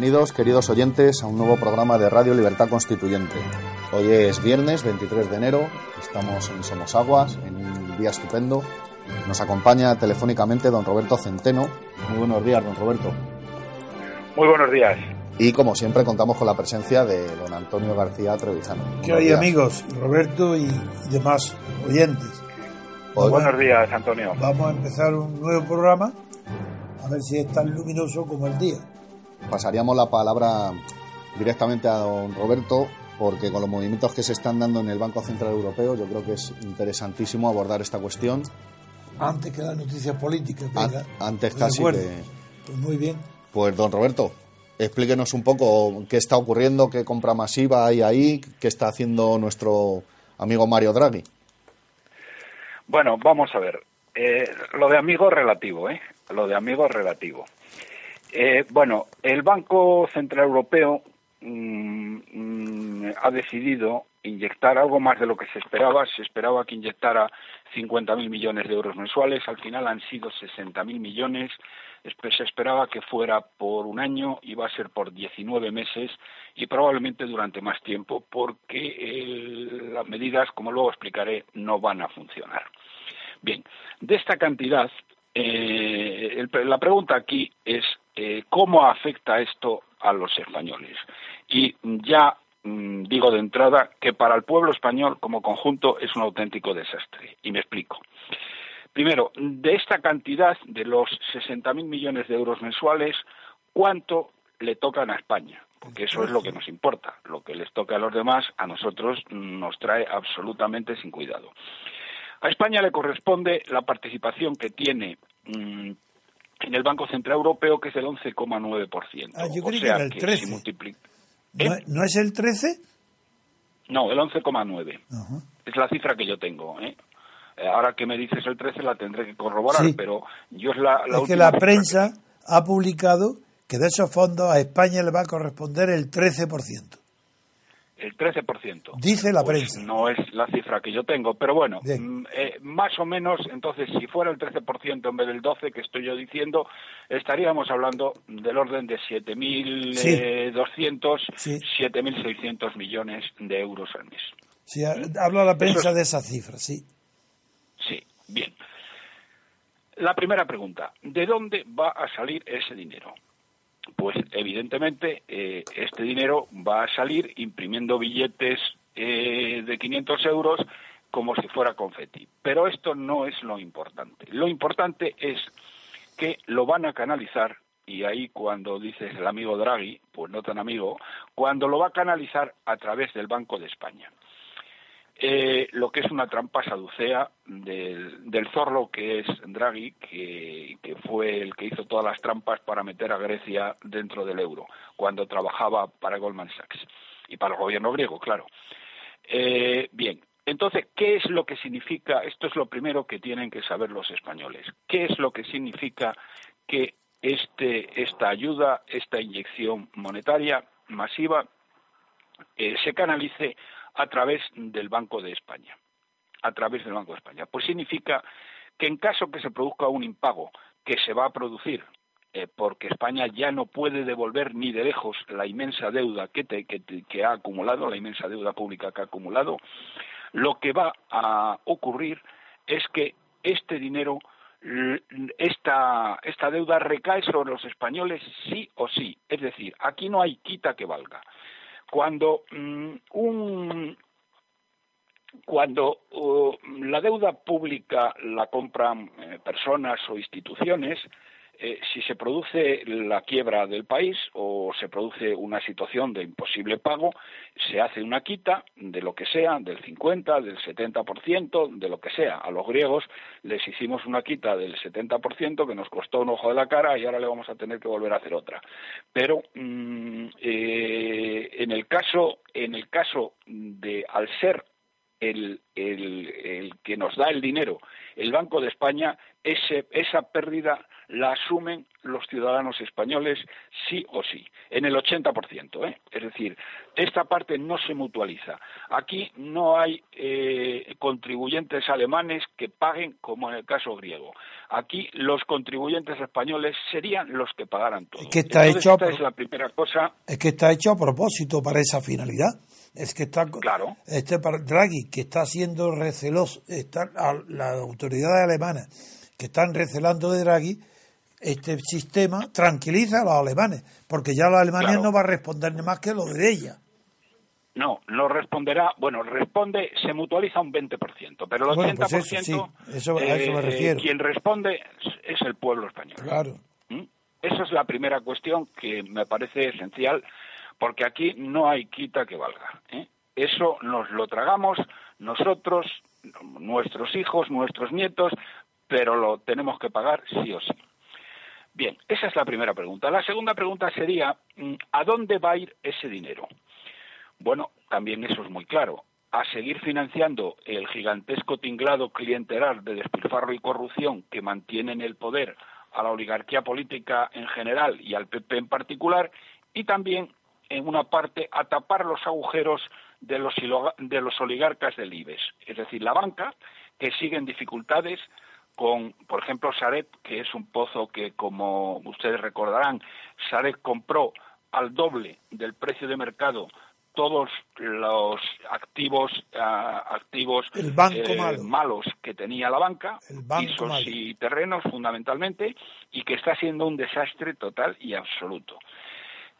Bienvenidos, queridos oyentes, a un nuevo programa de Radio Libertad Constituyente. Hoy es viernes 23 de enero, estamos en Somos Aguas, en un día estupendo. Nos acompaña telefónicamente don Roberto Centeno. Muy buenos días, don Roberto. Muy buenos días. Y como siempre contamos con la presencia de don Antonio García Trevijano. ¿Qué hay amigos? Roberto y demás oyentes. buenos días, Antonio. Vamos a empezar un nuevo programa, a ver si es tan luminoso como el día pasaríamos la palabra directamente a don Roberto, porque con los movimientos que se están dando en el Banco Central Europeo, yo creo que es interesantísimo abordar esta cuestión. Antes que las noticias políticas, antes casi que... Pues muy bien. Pues don Roberto, explíquenos un poco qué está ocurriendo, qué compra masiva hay ahí, qué está haciendo nuestro amigo Mario Draghi. Bueno, vamos a ver. Eh, lo de amigo relativo, ¿eh? Lo de amigo relativo. Eh, bueno, el Banco Central Europeo mm, mm, ha decidido inyectar algo más de lo que se esperaba. Se esperaba que inyectara 50.000 millones de euros mensuales. Al final han sido 60.000 millones. Se esperaba que fuera por un año, iba a ser por 19 meses y probablemente durante más tiempo porque las medidas, como luego explicaré, no van a funcionar. Bien, de esta cantidad, eh, la pregunta aquí es eh, cómo afecta esto a los españoles. Y ya mm, digo de entrada que para el pueblo español como conjunto es un auténtico desastre. Y me explico. Primero, de esta cantidad, de los 60.000 millones de euros mensuales, ¿cuánto le tocan a España? Porque eso es lo que nos importa. Lo que les toca a los demás, a nosotros nos trae absolutamente sin cuidado. A España le corresponde la participación que tiene mm, en el Banco Central Europeo, que es del 11,9%. Ah, yo creí que era el 13. ¿Eh? ¿No, es el 13? No, el 11,9. Es la cifra que yo tengo. ¿eh? Ahora que me dices el 13 la tendré que corroborar, pero yo es la, la Es que la prensa ha publicado que de esos fondos a España le va a corresponder el 13% el 13%. Dice la pues prensa. No es la cifra que yo tengo, pero bueno, mm, eh, más o menos, entonces, si fuera el 13% en vez del 12% que estoy yo diciendo, estaríamos hablando del orden de 7.200, sí. 7.600 millones de euros al mes. Sí, habla la prensa de esa cifra, sí. Sí, bien. La primera pregunta, ¿de dónde va a salir ese dinero? Pues evidentemente eh, este dinero va a salir imprimiendo billetes eh, de 500 euros como si fuera confeti. Pero esto no es lo importante. Lo importante es que lo van a canalizar, y ahí cuando dices el amigo Draghi, pues no tan amigo, cuando lo va a canalizar a través del Banco de España. Eh, lo que es una trampa saducea del, del zorro que es Draghi, que, fue el que hizo todas las trampas para meter a Grecia dentro del euro, cuando trabajaba para Goldman Sachs y para el gobierno griego, claro. Eh, bien, entonces, ¿qué es lo que significa? Esto es lo primero que tienen que saber los españoles. ¿Qué es lo que significa que este, esta ayuda, esta inyección monetaria masiva, eh, se canalice a través del Banco de España. A través del Banco de España. Pues significa que en caso que se produzca un impago que se va a producir eh, porque España ya no puede devolver ni de lejos la inmensa deuda que, que, ha acumulado, la inmensa deuda pública que ha acumulado, lo que va a ocurrir es que este dinero, esta, esta deuda recae sobre los españoles sí o sí. Es decir, aquí no hay quita que valga. Cuando mm, un, cuando uh, la deuda pública la compran eh, personas o instituciones, eh, si se produce la quiebra del país o se produce una situación de imposible pago, se hace una quita de lo que sea, del 50, del 70%, de lo que sea. A los griegos les hicimos una quita del 70% que nos costó un ojo de la cara y ahora le vamos a tener que volver a hacer otra. Pero mm, eh, en el caso en el caso de al ser el, el, que nos da el dinero, el Banco de España, ese, esa pérdida la asumen los ciudadanos españoles sí o sí, en el 80%. ¿eh? Es decir, esta parte no se mutualiza. Aquí no hay eh, contribuyentes alemanes que paguen como en el caso griego. Aquí los contribuyentes españoles serían los que pagaran todo. Es que está hecho esta es la primera cosa. Es que está hecho a propósito para esa finalidad. Es que está claro. este Draghi que está siendo receloso, está, las autoridades alemanas que están recelando de Draghi este sistema tranquiliza a los alemanes, porque ya la Alemania no va a responder más que lo de ella. No, no responderá, bueno, responde, se mutualiza un 20%, pero el 80%, pues eso, a eso me eh, refiero. quien responde es el pueblo español. Claro. ¿Mm? Esa es la primera cuestión que me parece esencial, porque aquí no hay quita que valga. ¿eh? Eso nos lo tragamos nosotros, nuestros hijos, nuestros nietos, pero lo tenemos que pagar sí o sí. Bien, esa es la primera pregunta. La segunda pregunta sería, mm, ¿a dónde va a ir ese dinero? Bueno, también eso es muy claro. A seguir financiando el gigantesco tinglado clientelar de despilfarro y corrupción que mantiene en el poder a la oligarquía política en general y al PP en particular, y también, en una parte, a tapar los agujeros de los, de los oligarcas del IBEX, es decir, la banca, que sigue en dificultades, con, por ejemplo, Saret, que es un pozo que, como ustedes recordarán, Saret compró al doble del precio de mercado todos los activos ah, activos eh, malos que tenía la banca, pisos y terrenos fundamentalmente, y que está siendo un desastre total y absoluto.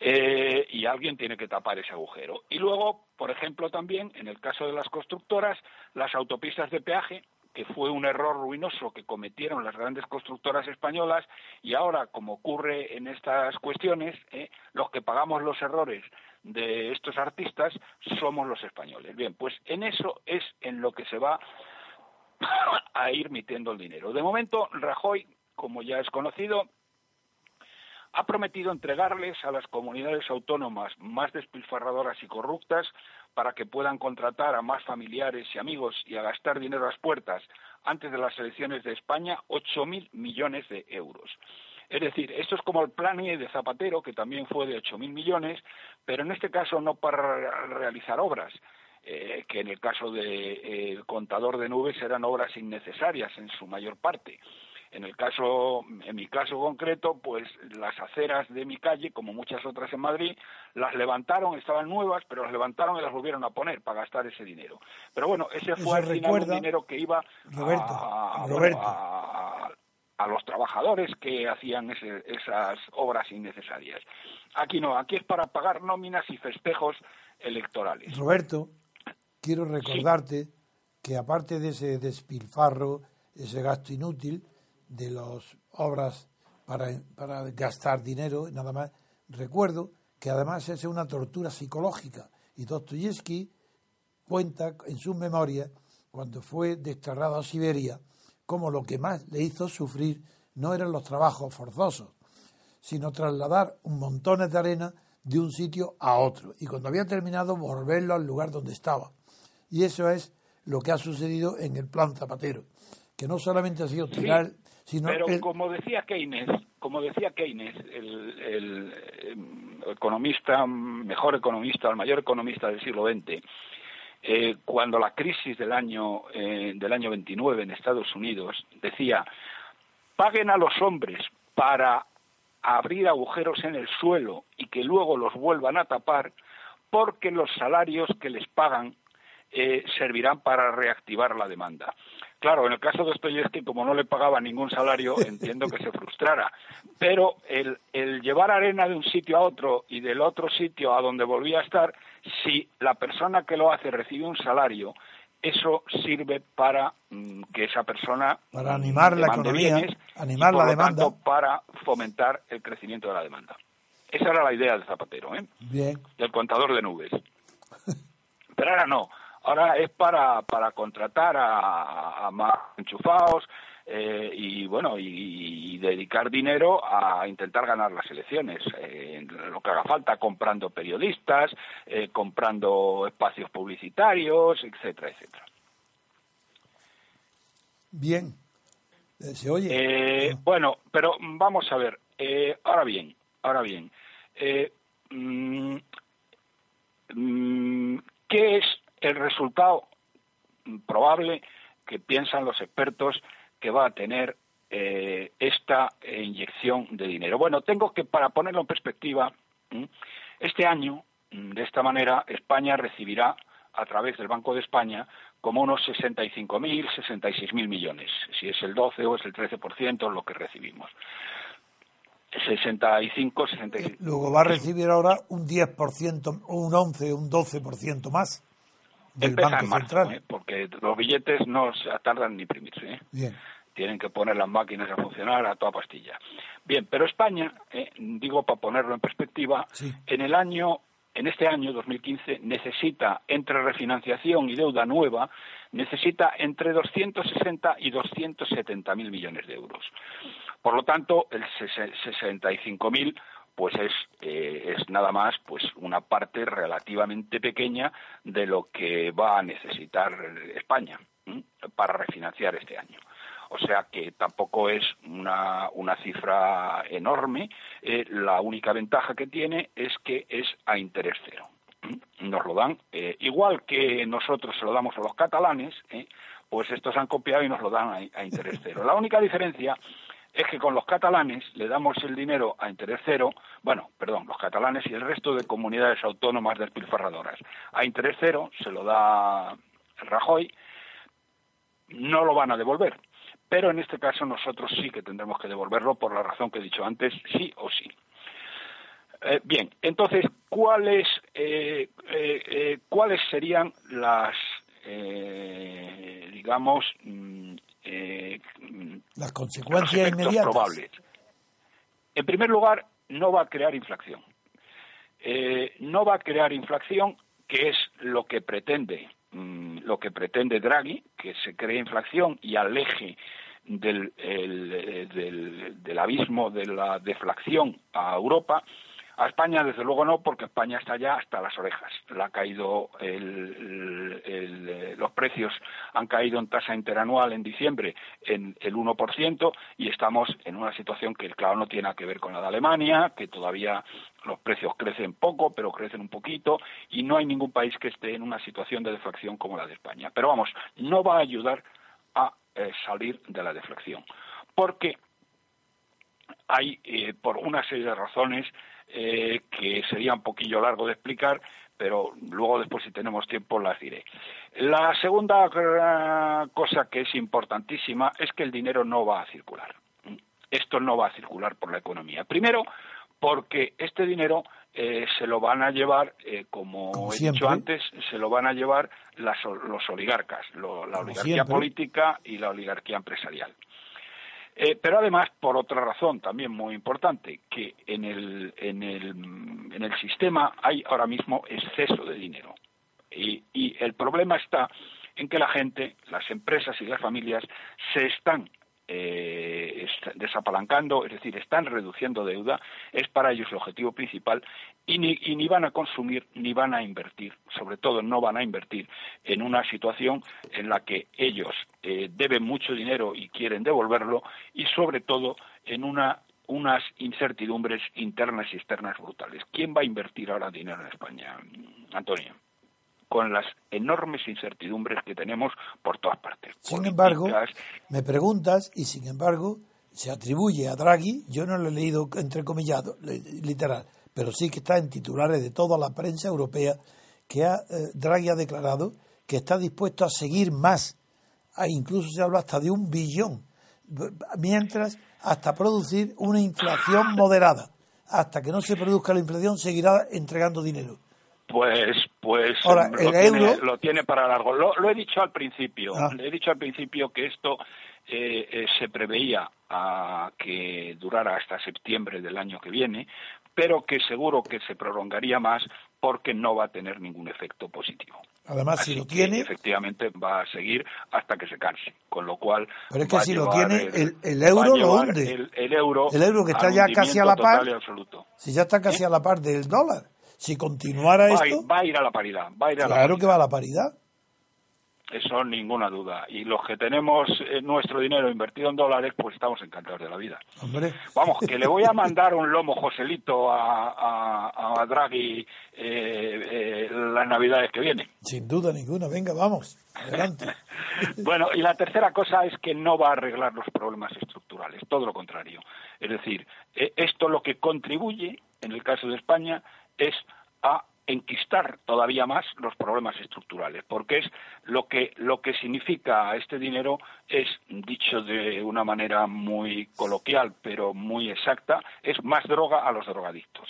Eh, y alguien tiene que tapar ese agujero. Y luego, por ejemplo, también en el caso de las constructoras, las autopistas de peaje que fue un error ruinoso que cometieron las grandes constructoras españolas y ahora, como ocurre en estas cuestiones, eh, los que pagamos los errores de estos artistas somos los españoles. Bien, pues en eso es en lo que se va a ir metiendo el dinero. De momento, Rajoy, como ya es conocido, ha prometido entregarles a las comunidades autónomas más despilfarradoras y corruptas para que puedan contratar a más familiares y amigos y a gastar dinero a las puertas antes de las elecciones de España 8.000 millones de euros. Es decir, esto es como el plan de Zapatero, que también fue de 8.000 millones, pero en este caso no para realizar obras, eh, que en el caso del de, eh, contador de nubes eran obras innecesarias en su mayor parte. En el caso, en mi caso concreto, pues las aceras de mi calle, como muchas otras en Madrid, las levantaron, estaban nuevas, pero las levantaron y las volvieron a poner para gastar ese dinero. Pero bueno, ese fue al final dinero que iba a, a, los trabajadores que hacían esas obras innecesarias. Aquí no, aquí es para pagar nóminas y festejos electorales. Roberto, quiero recordarte que aparte de ese despilfarro, ese gasto inútil, de las obras para, para gastar dinero, nada más. Recuerdo que además es una tortura psicológica y Dostoyevsky cuenta en sus memorias, cuando fue desterrado a Siberia, como lo que más le hizo sufrir no eran los trabajos forzosos, sino trasladar un montón de arena de un sitio a otro y cuando había terminado volverlo al lugar donde estaba. Y eso es lo que ha sucedido en el plan Zapatero, que no solamente ha sido tirar pero como decía Keynes, como decía Keynes, el, em, economista, mejor economista, el mayor economista del siglo XX, eh, cuando la crisis del año, eh, del año 29 en Estados Unidos decía, paguen a los hombres para abrir agujeros en el suelo y que luego los vuelvan a tapar, porque los salarios que les pagan eh, servirán para reactivar la demanda. Claro, en el caso de Dostoyevsky, como no le pagaba ningún salario, entiendo que se frustrara. Pero el, el llevar arena de un sitio a otro y del otro sitio a donde volvía a estar, si la persona que lo hace recibe un salario, eso sirve para mm, que esa persona para animar la economía, bienes animar y, por la lo demanda, tanto, para fomentar el crecimiento de la demanda. Esa era la idea de Zapatero, ¿eh? bien, del contador de nubes. Pero ahora no, ahora es para, para contratar a, a más enchufados eh, y bueno y, y dedicar dinero a intentar ganar las elecciones, eh, lo que haga falta, comprando periodistas, eh, comprando espacios publicitarios, etcétera, etcétera. bien. Eh, se oye. Eh, bueno, pero vamos a ver. Eh, ahora bien, ahora bien. eh, mm, mm, ¿Qué es el resultado probable que piensan los expertos que va a tener eh, esta inyección de dinero? Bueno, tengo que, para ponerlo en perspectiva, este año, de esta manera, España recibirá a través del Banco de España como unos 65.000, 66.000 millones, si es el 12 o es el 13% lo que recibimos. 65, 66. Luego va a recibir ahora un 10%, o un 11, un 12% más del Empieza Banco en marzo, Central. ¿eh? porque los billetes no se tardan ni imprimirse. ¿eh? Bien, Tienen que poner las máquinas a funcionar a toda pastilla. Bien, pero España, eh, digo para ponerlo en perspectiva, Sí. en el año, en este año 2015 necesita entre refinanciación y deuda nueva necesita entre 260 y 270 mil millones de euros. Por lo tanto, el 65 mil pues es, eh, es nada más pues una parte relativamente pequeña de lo que va a necesitar España para refinanciar este año. O sea que tampoco es una, una cifra enorme. Eh, la única ventaja que tiene es que es a interés cero. Nos lo dan, eh, igual que nosotros se lo damos a los catalanes, ¿eh? pues estos han copiado y nos lo dan a, a interés cero. La única diferencia es que con los catalanes le damos el dinero a interés cero, bueno, perdón, los catalanes y el resto de comunidades autónomas despilfarradoras. A interés cero se lo da Rajoy, no lo van a devolver. Pero en este caso nosotros sí que tendremos que devolverlo por la razón que he dicho antes, sí o sí. Eh, bien, entonces, ¿cuáles, eh, eh, eh, ¿cuáles serían las, eh, digamos, mm, las consecuencias inmediatas. probables. En primer lugar, no va a crear inflación. Eh, no va a crear inflación, que es lo que pretende mm, lo que pretende Draghi, que se cree inflación y aleje del, el- eh, del, del abismo de la deflación a Europa. A España, desde luego, no, porque España está ya hasta las orejas. Ha caído eh, los precios han caído en tasa interanual en diciembre en el 1% y estamos en una situación que, claro, no tiene que ver con la de Alemania, que todavía los precios crecen poco, pero crecen un poquito, y no hay ningún país que esté en una situación de deflación como la de España. Pero vamos, no va a ayudar a eh, salir de la deflación, porque hay, eh, por una serie de razones eh, que sería un poquillo largo de explicar, pero luego después si tenemos tiempo las diré. La segunda cosa que es importantísima es que el dinero no va a circular. Esto no va a circular por la economía. Primero, porque este dinero eh, se lo van a llevar, eh, como, Como he siempre. dicho antes, se lo van a llevar las- los oligarcas, lo- la Como oligarquía siempre. política y la oligarquía empresarial. Eh, pero además, por otra razón también muy importante, que en el, en el, en el sistema hay ahora mismo exceso de dinero. Y, y el problema está en que la gente, las empresas y las familias se están eh, desapalancando, es decir, están reduciendo deuda, es para ellos el objetivo principal, y ni, y ni van a consumir ni van a invertir, sobre todo no van a invertir en una situación en la que ellos eh, deben mucho dinero y quieren devolverlo, y sobre todo en una unas incertidumbres internas y externas brutales. ¿Quién va a invertir ahora dinero en España, Antonio? Con las enormes incertidumbres que tenemos por todas partes. Sin embargo, me preguntas y sin embargo se atribuye a Draghi, yo no lo he leído entrecomillado, literal, pero sí que está en titulares de toda la prensa europea que ha, eh, Draghi ha declarado que está dispuesto a seguir más, Ah, incluso se habla hasta de un billón, mientras hasta producir una inflación moderada. Hasta que no se produzca la inflación seguirá entregando dinero. Pues, pues Ahora, lo, el tiene, euro- lo tiene para largo. Lo, lo he dicho al principio. Ah. Le he dicho al principio que esto eh, eh, se preveía a que durara hasta septiembre del año que viene, pero que seguro que se prolongaría más porque no va a tener ningún efecto positivo. Además, si lo tiene, efectivamente va a seguir hasta que se canse, con lo cual Pero es que si lo tiene, el- euro lo hunde. El, el euro, El euro que está ya casi a la par. si ya está casi a la par del dólar, si continuara Va, esto, va a ir a la paridad, va a ir a la claro paridad. que va a la paridad. Eso ninguna duda. Y los que tenemos eh, nuestro dinero invertido en dólares, pues estamos encantados de la vida. Hombre, Vamos, que le voy a mandar un lomo Joselito a, a, a Draghi eh, eh, las navidades que vienen. sin duda ninguna. Venga, vamos, adelante. Bueno, y la tercera cosa es que no va a arreglar los problemas estructurales, todo lo contrario. Es decir, eh, esto lo que contribuye, en el caso de España, es a enquistar todavía más los problemas estructurales, porque es lo que lo que significa este dinero es dicho de una manera muy coloquial, pero muy exacta, es más droga a los drogadictos.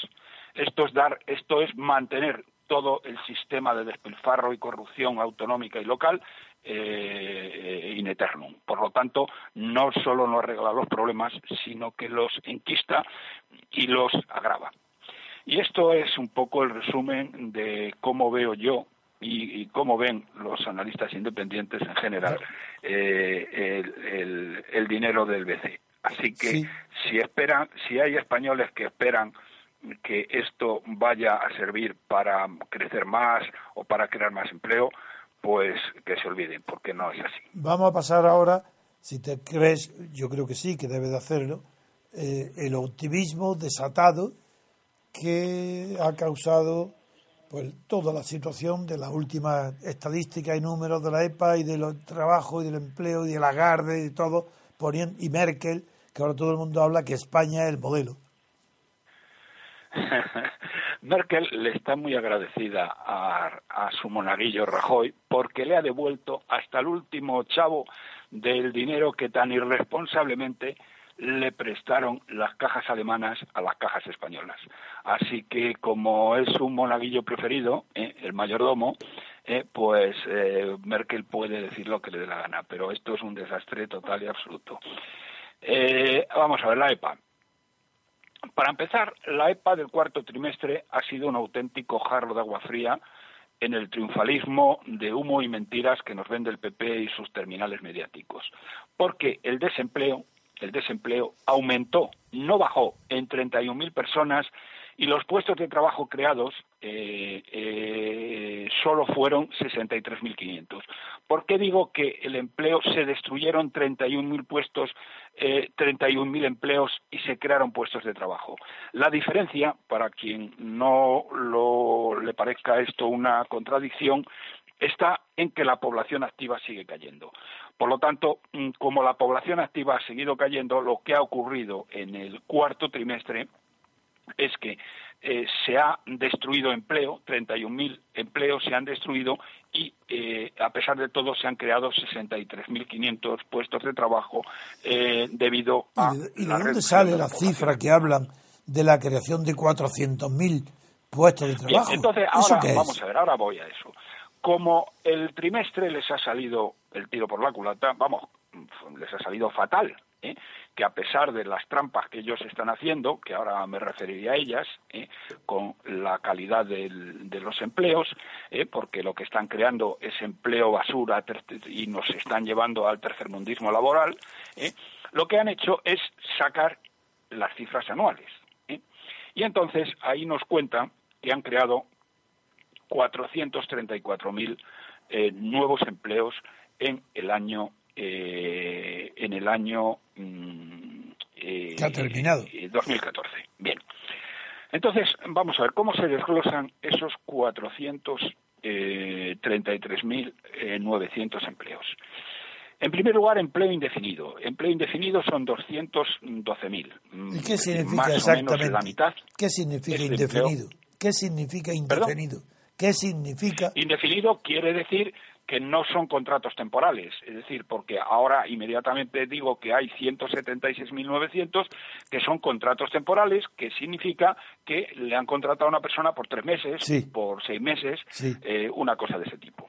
Esto es dar, esto es mantener todo el sistema de despilfarro y corrupción autonómica y local eh, in eternum. Por lo tanto, no solo no arregla los problemas, sino que los enquista y los agrava. Y esto es un poco el resumen de cómo veo yo y, y cómo ven los analistas independientes en general eh, el, el- el dinero del BCE. Así que Sí. si esperan, si hay españoles que esperan que esto vaya a servir para crecer más o para crear más empleo, pues que se olviden, porque no es así. Vamos a pasar ahora, si te crees, yo creo que sí, que debe de hacerlo, eh, el optimismo desatado que ha causado pues toda la situación de las últimas estadísticas y números de la EPA y de los trabajos y del empleo y de la Garde y todo, poniendo, y Merkel, que ahora todo el mundo habla que España es el modelo. Merkel le está muy agradecida a, a su monaguillo Rajoy porque le ha devuelto hasta el último chavo del dinero que tan irresponsablemente le prestaron las cajas alemanas a las cajas españolas. Así que como es un monaguillo preferido, eh, el mayordomo, eh, pues eh, Merkel puede decir lo que le dé la gana, pero esto es un desastre total y absoluto. Vamos a ver la EPA. Para empezar, la EPA del cuarto trimestre ha sido un auténtico jarro de agua fría en el triunfalismo de humo y mentiras que nos vende el PP y sus terminales mediáticos. Porque el desempleo, el desempleo aumentó, no bajó, en 31.000 personas y los puestos de trabajo creados eh, eh, solo fueron 63.500. ¿Por qué digo que el empleo se destruyeron 31.000 puestos, eh, 31.000 empleos y se crearon puestos de trabajo? La diferencia, para quien no lo, le parezca esto una contradicción, está en que la población activa sigue cayendo. Por lo tanto, mm, como la población activa ha seguido cayendo, lo que ha ocurrido en el cuarto trimestre es que eh, se ha destruido empleo, 31.000 empleos se han destruido y eh, a pesar de todo se han creado 63.500 puestos de trabajo eh, debido a ¿Y de, y de la dónde sale de la cifra que hablan de la creación de 400.000 puestos de Bien, trabajo? entonces ¿Eso ahora vamos a ver, ahora voy a eso. Como el trimestre les ha salido el tiro por la culata, vamos, les ha salido fatal, ¿eh? que a pesar de las trampas que ellos están haciendo, que ahora me referiría a ellas, ¿eh? con la calidad de los empleos, ¿eh? porque lo que están creando es empleo basura y nos están llevando al tercermundismo laboral, ¿eh? lo que han hecho es sacar las cifras anuales. ¿eh? Y entonces ahí nos cuentan que han creado 434.000 eh, nuevos empleos en el año eh, en el año mm, eh, Que ha terminado. eh, 2014. Bien. Entonces, vamos a ver cómo se desglosan esos 433.900 empleos. En primer lugar, empleo indefinido. Empleo indefinido son 212.000. mm, ¿Y qué significa más exactamente? o menos la mitad. ¿Qué significa indefinido? ¿Qué significa indefinido? ¿Qué significa? Indefinido quiere decir que no son contratos temporales, es decir, porque ahora inmediatamente digo que hay 176.900 que son contratos temporales, que significa que le han contratado a una persona por tres meses, por seis meses, eh, una cosa de ese tipo.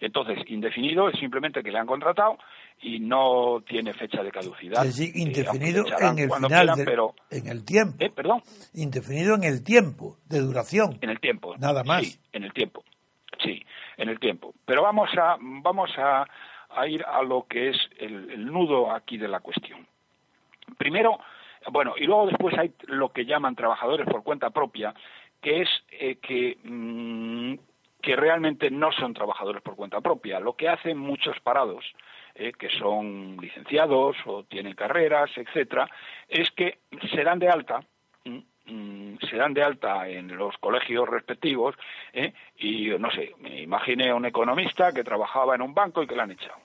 Entonces, indefinido es simplemente que le han contratado y no tiene fecha de caducidad. Es decir, indefinido en el final, pero... en el tiempo. ¿Eh? Perdón. Indefinido en el tiempo, de duración. En el tiempo. Nada más. Sí, en el tiempo. Sí, en el tiempo. Pero vamos a, vamos a, ir a lo que es el, nudo aquí de la cuestión. Primero, bueno, y luego después hay lo que llaman trabajadores por cuenta propia, que es eh, que, mm, que realmente no son trabajadores por cuenta propia. Lo que hacen muchos parados, eh, que son licenciados o tienen carreras, etcétera, es que se dan de alta Mm, se dan de alta en los colegios respectivos ¿eh? y no sé, me imaginé a un economista que trabajaba en un banco y que le han echado.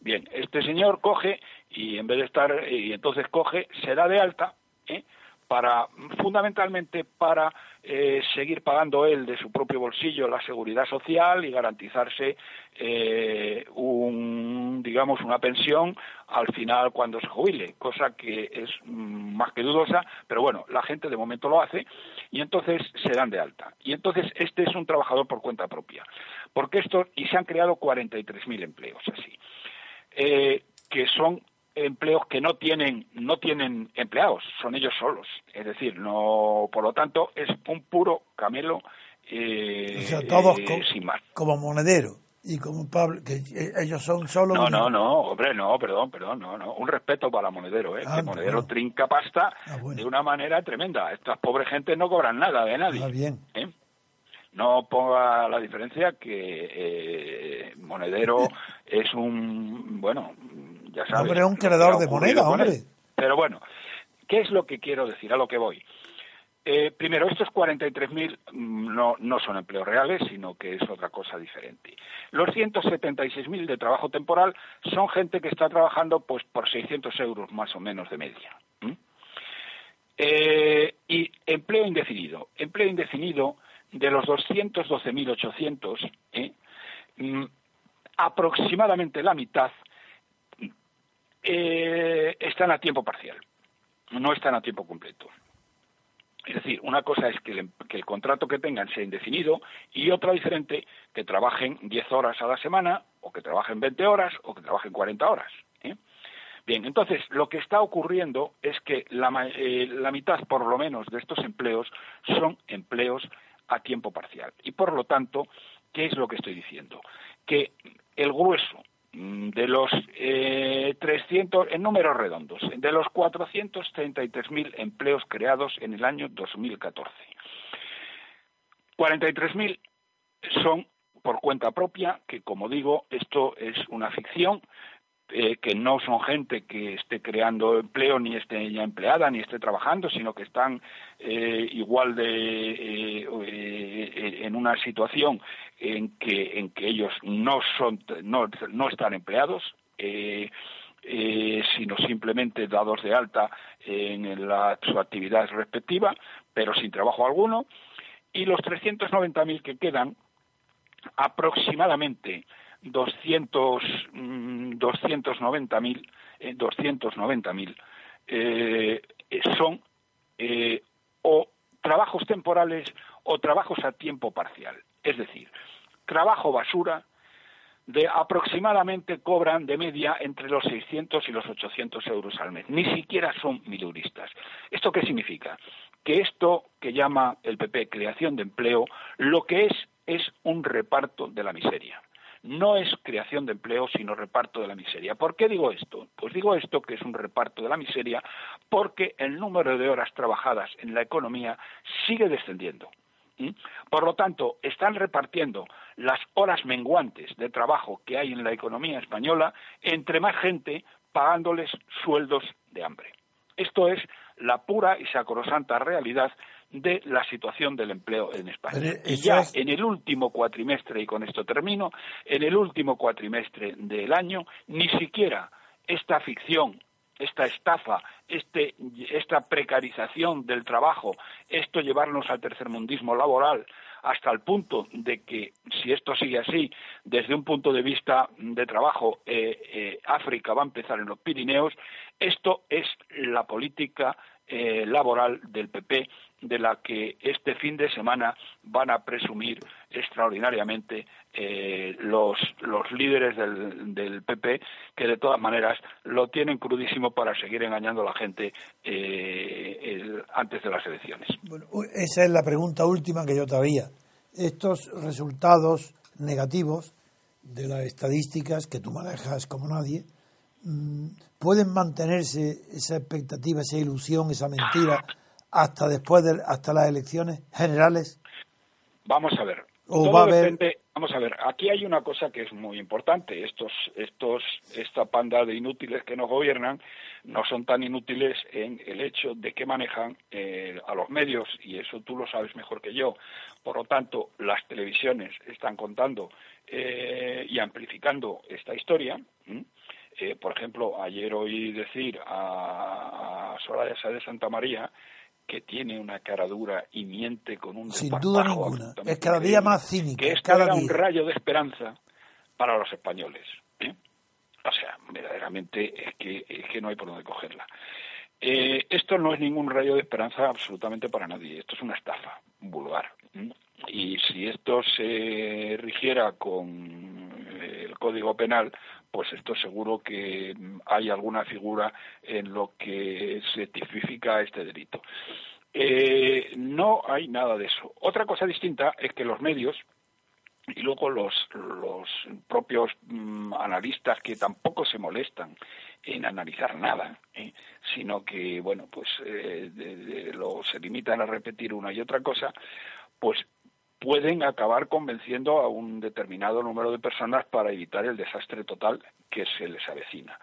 Bien, este señor coge y en vez de estar, y entonces coge, se da de alta ¿eh? Para fundamentalmente para eh, seguir pagando él de su propio bolsillo la seguridad social y garantizarse eh, un digamos una pensión al final cuando se jubile cosa que es mm, más que dudosa pero bueno la gente de momento lo hace y entonces se dan de alta. Y entonces este es un trabajador por cuenta propia porque esto y se han creado 43.000 empleos así eh, que son empleos que no tienen no tienen empleados, son ellos solos. Es decir, no, por lo tanto, es un puro camelo eh, todos eh, sin más. como monedero y como Pablo, que ellos son solo. No, no, no, hombre, no, perdón, perdón, no, no. Un respeto para Monedero, ¿eh? que ah, Monedero trinca pasta ah, de una manera tremenda. Estas pobres gentes no cobran nada de nadie. Ah, bien. ¿eh? No ponga la diferencia que eh, Monedero es un, bueno, ya sabes. Hombre, un creador de moneda, hombre. Pero bueno, ¿qué es lo que quiero decir? A lo que voy. Eh, primero, estos 43.000 mm, no, no son empleos reales, sino que es otra cosa diferente. Los 176.000 de trabajo temporal son gente que está trabajando pues por 600 euros más o menos de media. Eh, y empleo indefinido. Empleo indefinido de los 212.800, ¿eh? Mm, aproximadamente la mitad eh, están a tiempo parcial, no están a tiempo completo. Es decir, una cosa es que el, el, contrato que tengan sea indefinido y otra diferente que trabajen 10 horas a la semana o que trabajen 20 horas o que trabajen 40 horas. ¿eh? Bien, entonces lo que está ocurriendo es que la, eh, la mitad, por lo menos, de estos empleos son empleos a tiempo parcial. Y por lo tanto, ¿qué es lo que estoy diciendo? Que el grueso de los eh, 300, en números redondos, de los 433.000 empleos creados en el año 2014. 43.000 son por cuenta propia, que como digo, esto es una ficción, eh, que no son gente que esté creando empleo, ni esté ya empleada, ni esté trabajando, sino que están eh, igual de eh, en una situación en que en que ellos no son no, no están empleados. sino simplemente dados de alta en la, su actividad respectiva, pero sin trabajo alguno, y los 390.000 que quedan, aproximadamente 200, 290 mil, 290 eh, mil eh, son eh, o trabajos temporales o trabajos a tiempo parcial. Es decir, trabajo basura de aproximadamente cobran de media entre los 600 y los 800 euros al mes. Ni siquiera son miluristas. ¿Esto qué significa? Que esto que llama el PP creación de empleo, lo que es es un reparto de la miseria no es creación de empleo, sino reparto de la miseria. ¿Por qué digo esto? Pues digo esto, que es un reparto de la miseria, porque el número de horas trabajadas en la economía sigue descendiendo. Por lo tanto, están repartiendo las horas menguantes de trabajo que hay en la economía española entre más gente pagándoles sueldos de hambre. Esto es la pura y sacrosanta realidad de la situación del empleo en España. y ya en el último cuatrimestre, y con esto termino, en el último cuatrimestre del año, ni siquiera esta ficción, esta estafa, este, esta precarización del trabajo, esto llevarnos al tercermundismo laboral, hasta el punto de que, si esto sigue así, desde un punto de vista de trabajo, eh, eh, África va a empezar en los Pirineos, esto es la política eh, laboral del PP de la que este fin de semana van a presumir extraordinariamente eh, los, los líderes del, del, PP, que de todas maneras lo tienen crudísimo para seguir engañando a la gente eh, antes de las elecciones. Bueno, esa es la pregunta última que yo te haría. Estos resultados negativos de las estadísticas que tú manejas como nadie, mm, ¿pueden mantenerse esa expectativa, esa ilusión, esa mentira? Hasta después de hasta las elecciones generales? Vamos a ver. vamos a ver, aquí hay una cosa que es muy importante. Estos, estos, esta panda de inútiles que nos gobiernan no son tan inútiles en el hecho de que manejan eh, a los medios, y eso tú lo sabes mejor que yo. Por lo tanto, las televisiones están contando eh, y amplificando esta historia. Eh, por ejemplo, ayer oí decir a, a Soraya de Santa María que tiene una cara dura y miente con un sin duda ninguna. Es cada día más cínico que esto cada era un rayo de esperanza para los españoles ¿eh? o sea verdaderamente es que es que no hay por dónde cogerla. Eh, esto no es ningún rayo de esperanza absolutamente para nadie. Esto es una estafa vulgar y si esto se rigiera con el código penal pues esto seguro que hay alguna figura en lo que se tipifica este delito. Eh, no hay nada de eso. Otra cosa distinta es que los medios y luego los, propios mm, analistas que tampoco se molestan en analizar nada, ¿eh? sino que, bueno, pues eh, se limitan a repetir una y otra cosa, pues pueden acabar convenciendo a un determinado número de personas para evitar el desastre total que se les avecina.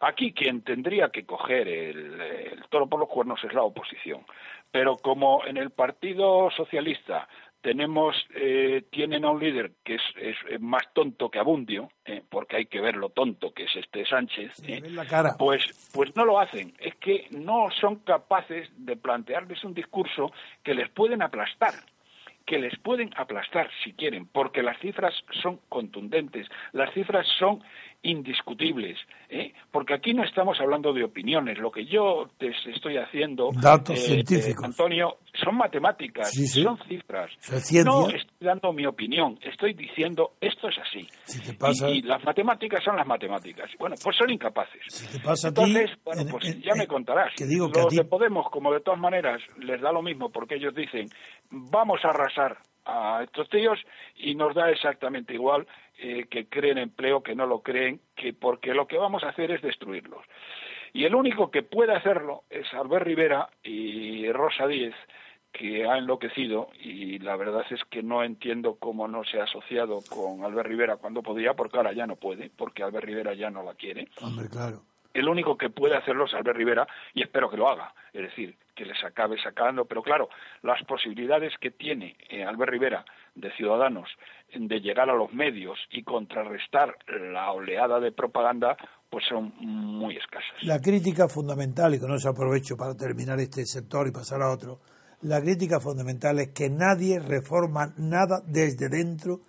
Aquí quien tendría que coger el, toro por los cuernos es la oposición, pero como en el Partido Socialista tenemos eh, tienen a un líder que es, más tonto que Abundio, eh, porque hay que ver lo tonto que es este Sánchez, eh, pues pues no lo hacen. Es que no son capaces de plantearles un discurso que les pueden aplastar que les pueden aplastar si quieren, porque las cifras son contundentes, las cifras son indiscutibles, ¿eh? porque aquí no estamos hablando de opiniones, lo que yo te estoy haciendo, datos eh, científicos, Antonio, son matemáticas, son cifras. no estoy dando mi opinión, estoy diciendo esto es así. y, las matemáticas son las matemáticas. Bueno, pues son incapaces. Entonces, bueno, pues ya me contarás. Que digo Los de Podemos, como de todas maneras les da lo mismo, porque ellos dicen vamos a arrasar a estos tíos y nos da exactamente igual eh, que creen empleo, que no lo creen, que porque lo que vamos a hacer es destruirlos. Y el único que puede hacerlo es Albert Rivera y Rosa Díez, que ha enloquecido y la verdad es que no entiendo cómo no se ha asociado con Albert Rivera cuando podía, porque ahora ya no puede, porque Albert Rivera ya no la quiere. Hombre, claro. El único que puede hacerlo es Albert Rivera y espero que lo haga, es decir, que les acabe sacando, pero claro, las posibilidades que tiene eh, Albert Rivera de Ciudadanos de llegar a los medios y contrarrestar la oleada de propaganda, pues son muy escasas. La crítica fundamental, y con eso aprovecho para terminar este sector y pasar a otro, la crítica fundamental es que nadie reforma nada desde dentro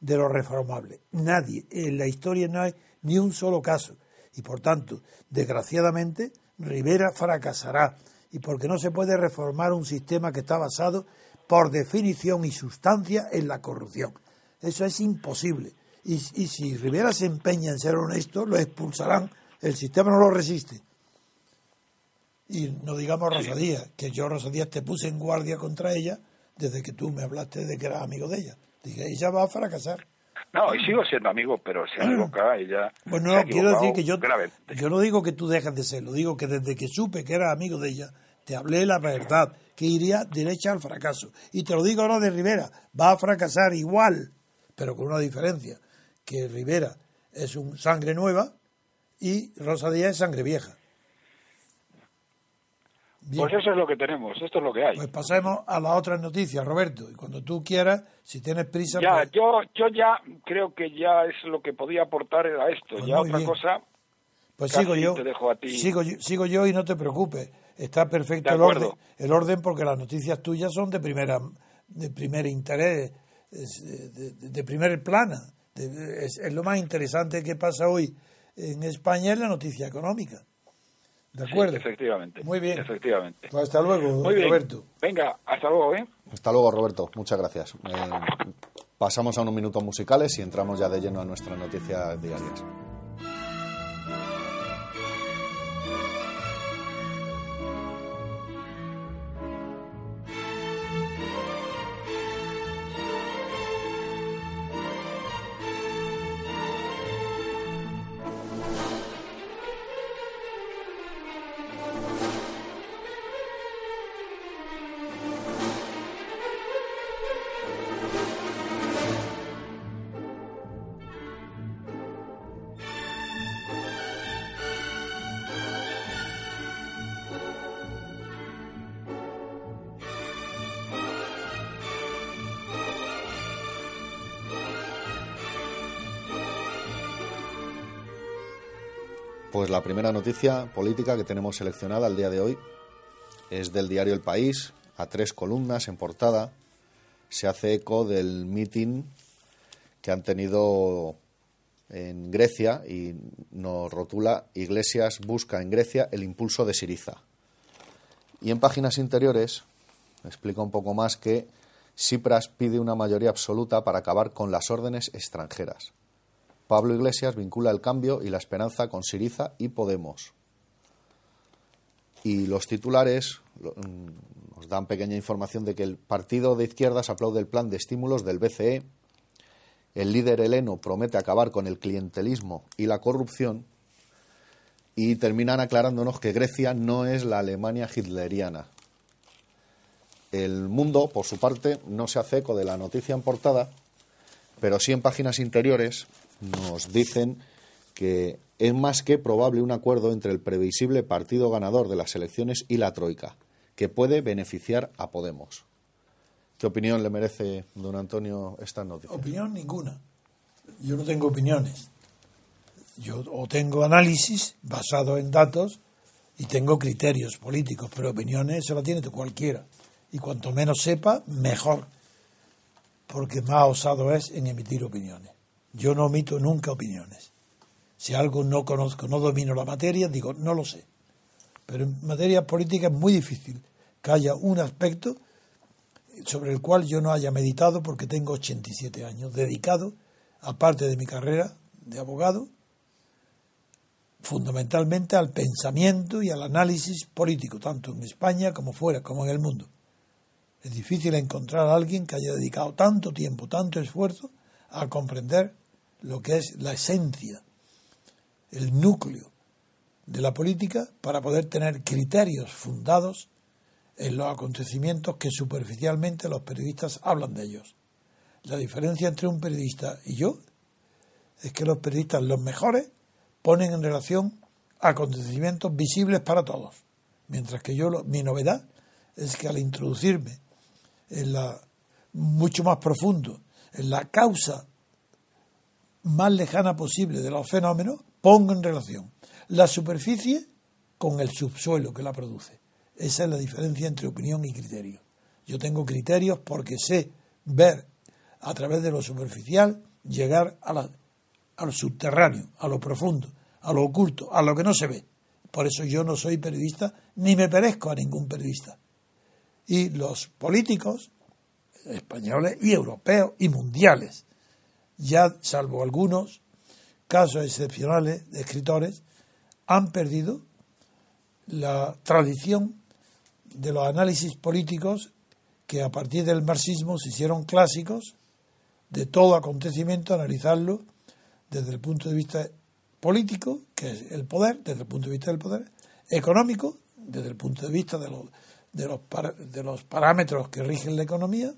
de lo reformable. Nadie. En la historia no hay ni un solo caso y por tanto, desgraciadamente, Rivera fracasará y porque no se puede reformar un sistema que está basado por definición y sustancia en la corrupción. Eso es imposible. Y, si Rivera se empeña en ser honesto, lo expulsarán. El sistema no lo resiste. Y no digamos Rosa Díaz, que yo Rosa Díaz te puse en guardia contra ella desde que tú me hablaste de que eras amigo de ella. Dije, ella va a fracasar. No, y sigo siendo amigo, pero se ha equivocado ella. Bueno, quiero decir que yo, yo no digo que tú dejas de serlo, digo que desde que supe que era amigo de ella, te hablé la verdad, que iría derecha al fracaso. Y te lo digo ahora de Rivera, va a fracasar igual, pero con una diferencia, que Rivera es un sangre nueva y Rosa Díaz es sangre vieja. Pues eso es lo que tenemos, esto es lo que hay. Pues pasemos a la otra noticia, Roberto, y cuando tú quieras, si tienes prisa... Ya, pues- yo, yo ya creo que ya es lo que podía aportar a esto, pues ya otra cosa... Pues sigo yo, te dejo a ti. Sigo, sigo yo y no te preocupes, está perfecto el orden, el orden porque las noticias tuyas son de primera de primer interés, de, primer plano. Es, lo más interesante que pasa hoy en España es la noticia económica. ¿De acuerdo? efectivamente. Muy bien. Efectivamente. Pues hasta luego, Roberto. Venga, hasta luego, ¿eh? Hasta luego, Roberto. Muchas gracias. Eh, pasamos a unos minutos musicales y entramos ya de lleno a nuestras noticias diarias. Pues la primera noticia política que tenemos seleccionada al día de hoy es del diario El País, a tres columnas en portada. Se hace eco del meeting que han tenido en Grecia y nos rotula Iglesias busca en Grecia el impulso de Siriza. Y en páginas interiores explica un poco más que Cipras pide una mayoría absoluta para acabar con las órdenes extranjeras. Pablo Iglesias vincula el cambio y la esperanza con Siriza y Podemos. Y los titulares mm, nos dan pequeña información de que el partido de izquierdas aplaude el plan de estímulos del BCE. El líder heleno promete acabar con el clientelismo y la corrupción. Y terminan aclarándonos que Grecia no es la Alemania hitleriana. El mundo, por su parte, no se hace eco de la noticia en portada, pero sí en páginas interiores nos dicen que es más que probable un acuerdo entre el previsible partido ganador de las elecciones y la Troika, que puede beneficiar a Podemos. ¿Qué opinión le merece, don Antonio, esta noticia? Opinión ninguna. Yo no tengo opiniones. Yo o tengo análisis basado en datos y tengo criterios políticos, pero opiniones se las tiene cualquiera. Y cuanto menos sepa, mejor, porque más osado es en emitir opiniones. Yo no omito nunca opiniones. Si algo no conozco, no domino la materia, digo, no lo sé. Pero en materia política es muy difícil que haya un aspecto sobre el cual yo no haya meditado porque tengo 87 años dedicado, aparte de mi carrera de abogado, fundamentalmente al pensamiento y al análisis político, tanto en España como fuera, como en el mundo. Es difícil encontrar a alguien que haya dedicado tanto tiempo, tanto esfuerzo a comprender lo que es la esencia, el núcleo de la política para poder tener criterios fundados en los acontecimientos que superficialmente los periodistas hablan de ellos. La diferencia entre un periodista y yo es que los periodistas, los mejores, ponen en relación acontecimientos visibles para todos, mientras que yo, mi novedad es que al introducirme en la mucho más profundo la causa más lejana posible de los fenómenos, pongo en relación la superficie con el subsuelo que la produce. Esa es la diferencia entre opinión y criterio. Yo tengo criterios porque sé ver a través de lo superficial llegar a, la, lo subterráneo, a lo profundo, a lo oculto, a lo que no se ve. Por eso yo no soy periodista ni me perezco a ningún periodista. Y los políticos españoles y europeos y mundiales ya salvo algunos casos excepcionales de escritores, han perdido la tradición de los análisis políticos que a partir del marxismo se hicieron clásicos de todo acontecimiento, analizarlo desde el punto de vista político, que es el poder, desde el punto de vista del poder, económico, desde el punto de vista de los, de los, de los parámetros que rigen la economía,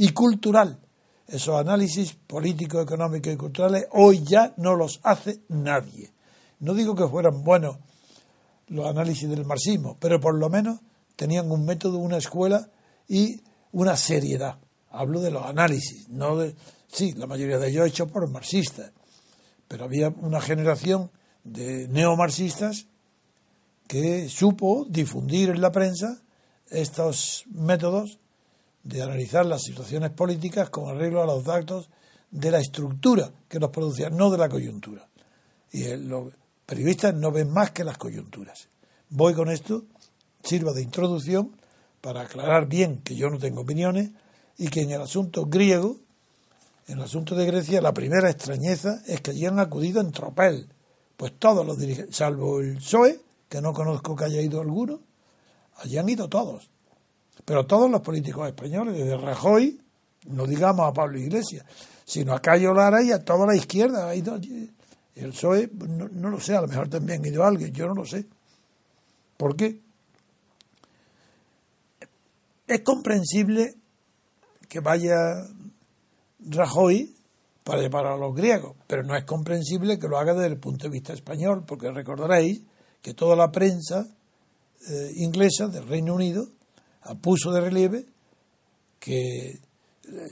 y cultural, esos análisis políticos, económicos y culturales hoy ya no los hace nadie. No digo que fueran buenos los análisis del marxismo, pero por lo menos tenían un método, una escuela y una seriedad. Hablo de los análisis, no de... Sí, la mayoría de ellos hechos por marxistas, pero había una generación de neomarxistas que supo difundir en la prensa estos métodos de analizar las situaciones políticas con arreglo a los datos de la estructura que los producía, no de la coyuntura. Y los periodistas no ven más que las coyunturas. Voy con esto, sirva de introducción para aclarar bien que yo no tengo opiniones y que en el asunto griego, en el asunto de Grecia, la primera extrañeza es que allí han acudido en tropel, pues todos los dirigentes, salvo el PSOE, que no conozco que haya ido alguno, allí han ido todos. Pero todos los políticos españoles, desde Rajoy, no digamos a Pablo Iglesias, sino a Cayo Lara y a toda la izquierda. El PSOE, no, no, lo sé, a lo mejor también ha ido alguien, yo no lo sé. ¿Por qué? Es comprensible que vaya Rajoy para llevar a los griegos, pero no es comprensible que lo haga desde el punto de vista español, porque recordaréis que toda la prensa eh, inglesa del Reino Unido puso de relieve que eh,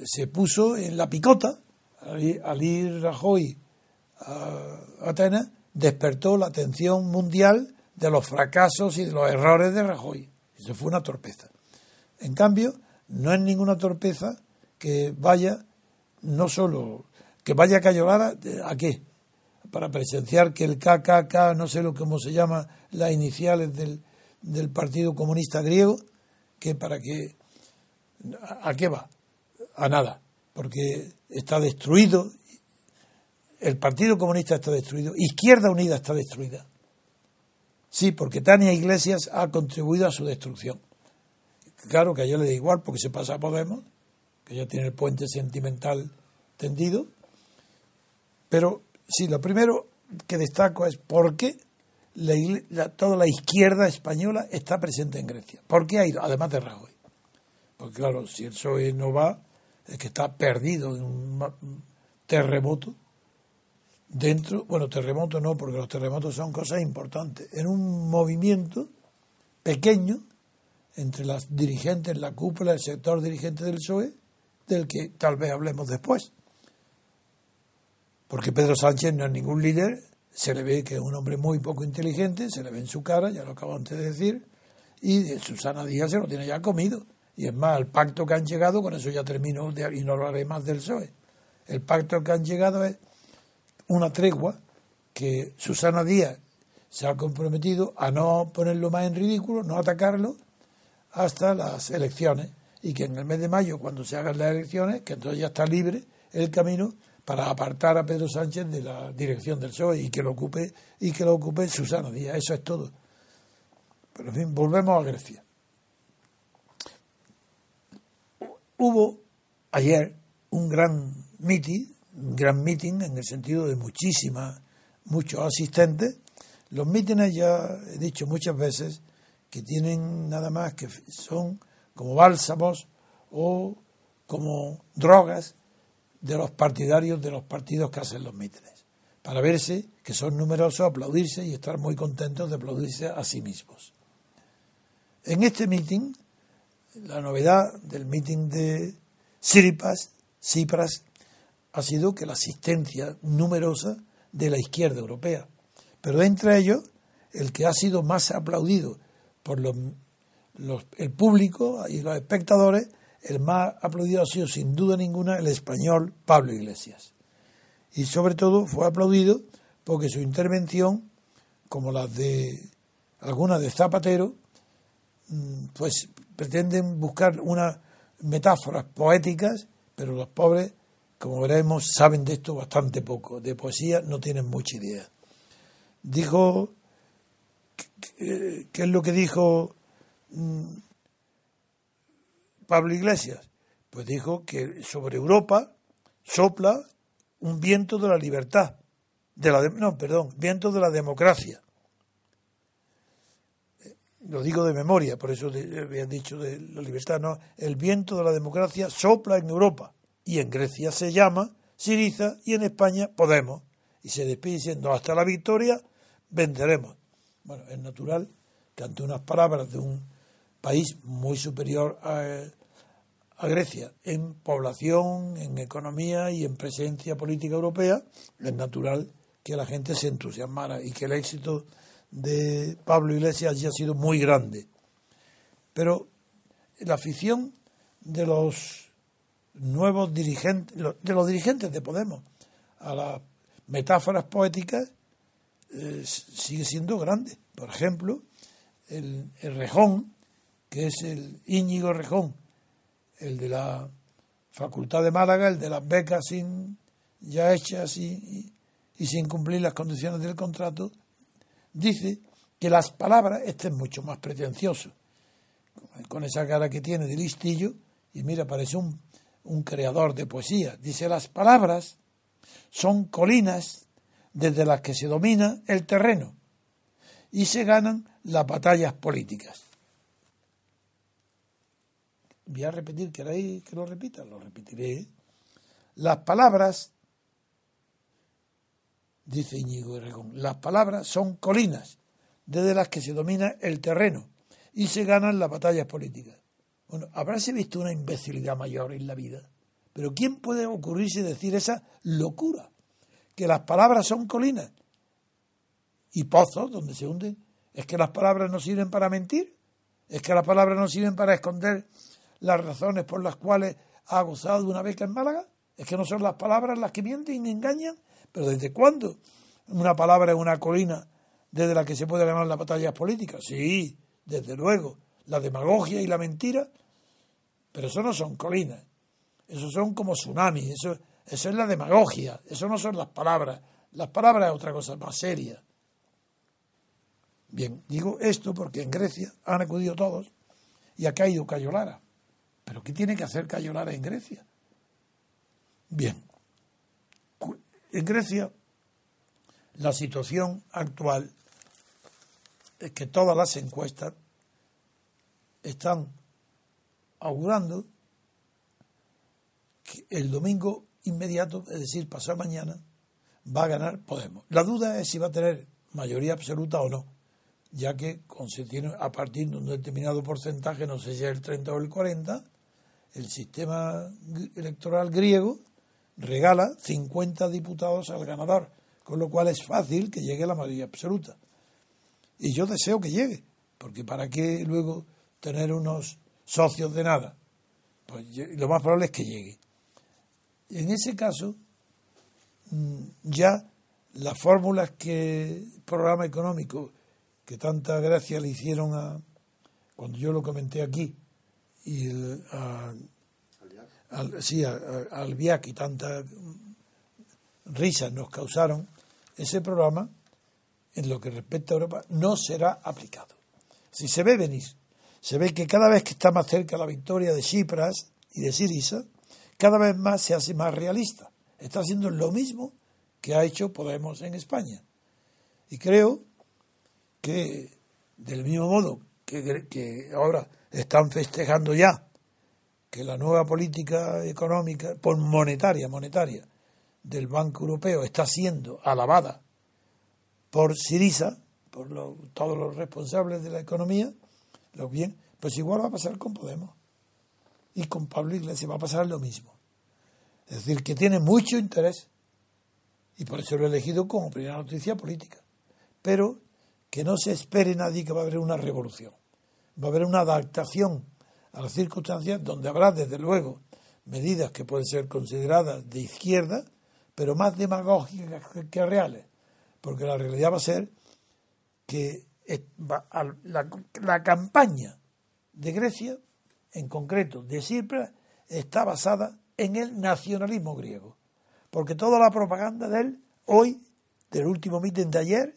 se puso en la picota al ir Rajoy a Atenas, despertó la atención mundial de los fracasos y de los errores de Rajoy. Eso fue una torpeza. En cambio, no es ninguna torpeza que vaya, no solo, que vaya a Cayolara, ¿a qué? Para presenciar que el KKK, no sé lo cómo se llama, las iniciales del, del Partido Comunista Griego, que para qué, ¿a qué va? A nada, porque está destruido, el Partido Comunista está destruido, Izquierda Unida está destruida. Sí, porque Tania Iglesias ha contribuido a su destrucción. Claro que a ella le da igual porque se pasa a Podemos, que ya tiene el puente sentimental tendido. Pero sí, lo primero que destaco es por qué toda la izquierda española está presente en Grecia. ¿Por qué ha ido? Además de Rajoy. Porque claro, si el PSOE no va, es que está perdido en un terremoto. Dentro, bueno, terremoto no, porque los terremotos son cosas importantes. En un movimiento pequeño entre las dirigentes, la cúpula, el sector dirigente del PSOE, del que tal vez hablemos después. Porque Pedro Sánchez no es ningún líder, se le ve que es un hombre muy poco inteligente, se le ve en su cara, ya lo acabo antes de decir, y Susana Díaz se lo tiene ya comido. Y es más, el pacto que han llegado, con eso ya termino y no haré más del PSOE. El pacto que han llegado es una tregua que Susana Díaz se ha comprometido a no ponerlo más en ridículo, no atacarlo, hasta las elecciones y que en el mes de mayo, cuando se hagan las elecciones, que entonces ya está libre el camino para apartar a Pedro Sánchez de la dirección del PSOE y que lo ocupe y que lo ocupe Susana Díaz. Eso es todo. Pero en fin, volvemos a Grecia. Hubo ayer un gran meeting, un gran meeting en el sentido de muchísimas, muchos asistentes. Los mítines ya he dicho muchas veces que tienen nada más que son como bálsamos o como drogas de los partidarios de los partidos que hacen los mítines, para verse que son numerosos, aplaudirse y estar muy contentos de aplaudirse a sí mismos. En este meeting, la novedad del meeting de Siripas, Cipras, ha sido que la asistencia numerosa de la izquierda europea, pero entre ellos el que ha sido más aplaudido por los, el público y los espectadores, el más aplaudido ha sido sin duda ninguna el español Pablo Iglesias. Y sobre todo fue aplaudido porque su intervención, como las de algunas de Zapatero, mm, pues pretenden buscar unas metáforas poéticas, pero los pobres, como veremos, saben de esto bastante poco. De poesía no tienen mucha idea. Dijo ¿Qué, es lo que dijo mm, Pablo Iglesias? Pues dijo que sobre Europa sopla un viento de la libertad, de la no, perdón, viento de la democracia. Lo digo de memoria, por eso había dicho de la libertad, no, el viento de la democracia sopla en Europa y en Grecia se llama Siriza y en España Podemos y se despide diciendo hasta la victoria venceremos. Bueno, es natural que ante unas palabras de un país muy superior a, Grecia en población, en economía y en presencia política europea, es natural que la gente se entusiasmara y que el éxito de Pablo Iglesias haya sido muy grande. Pero la afición de los nuevos dirigentes, de los dirigentes de Podemos a las metáforas poéticas eh, sigue siendo grande. Por ejemplo, el, Rejón, que es el Íñigo Rejón, el de la Facultad de Málaga, el de las becas sin, ya hechas y, y sin cumplir las condiciones del contrato, dice que las palabras, este es mucho más pretencioso, con esa cara que tiene de listillo, y mira, parece un, un creador de poesía. Dice, las palabras son colinas desde las que se domina el terreno y se ganan las batallas políticas. Voy a repetir, ¿queréis que lo repita? Lo repetiré. Las palabras, dice Íñigo Erregón, las palabras son colinas desde las que se domina el terreno y se ganan las batallas políticas. Bueno, habráse visto una imbecilidad mayor en la vida. Pero ¿quién puede ocurrirse decir esa locura? Que las palabras son colinas y pozos donde se hunden. ¿Es que las palabras no sirven para mentir? ¿Es que las palabras no sirven para esconder las razones por las cuales ha gozado de una beca en Málaga? ¿Es que no son las palabras las que mienten y engañan? ¿Pero desde cuándo una palabra es una colina desde la que se puede ganar las batallas políticas? Sí, desde luego. La demagogia y la mentira, pero eso no son colinas. Eso son como tsunamis, eso, eso es la demagogia, eso no son las palabras. Las palabras es otra cosa más seria. Bien, digo esto porque en Grecia han acudido todos y ha caído Cayolara. ¿Pero qué tiene que hacer Cayolara en Grecia? Bien, en Grecia la situación actual es que todas las encuestas están augurando el domingo inmediato, es decir, pasado mañana, va a ganar Podemos. La duda es si va a tener mayoría absoluta o no, ya que a partir de un determinado porcentaje, no sé si es el 30 o el 40, el sistema electoral griego regala 50 diputados al ganador, con lo cual es fácil que llegue la mayoría absoluta. Y yo deseo que llegue, porque ¿para qué luego tener unos socios de nada? Pues lo más probable es que llegue. En ese caso, mm, ya las fórmulas que programa económico que tanta gracia le hicieron a cuando yo lo comenté aquí y al, sí, al viaje y tanta risa nos causaron ese programa en lo que respecta a Europa no será aplicado. Si se ve venir, se ve que cada vez que está más cerca la victoria de Chipras y de Sirisa, cada vez más se hace más realista. Está haciendo lo mismo que ha hecho Podemos en España. Y creo que, del mismo modo que, que ahora están festejando ya que la nueva política económica, monetaria, monetaria, del Banco Europeo está siendo alabada por Sirisa, por todos los responsables de la economía, lo bien, pues igual va a pasar con Podemos y con Pablo Iglesias va a pasar lo mismo. Es decir, que tiene mucho interés y por eso lo he elegido como primera noticia política. Pero que no se espere nadie que va a haber una revolución. Va a haber una adaptación a las circunstancias donde habrá, desde luego, medidas que pueden ser consideradas de izquierda, pero más demagógicas que reales. Porque la realidad va a ser que la, campaña de Grecia en concreto de Cipras, está basada en el nacionalismo griego. Porque toda la propaganda de él, hoy, del último mitin de ayer,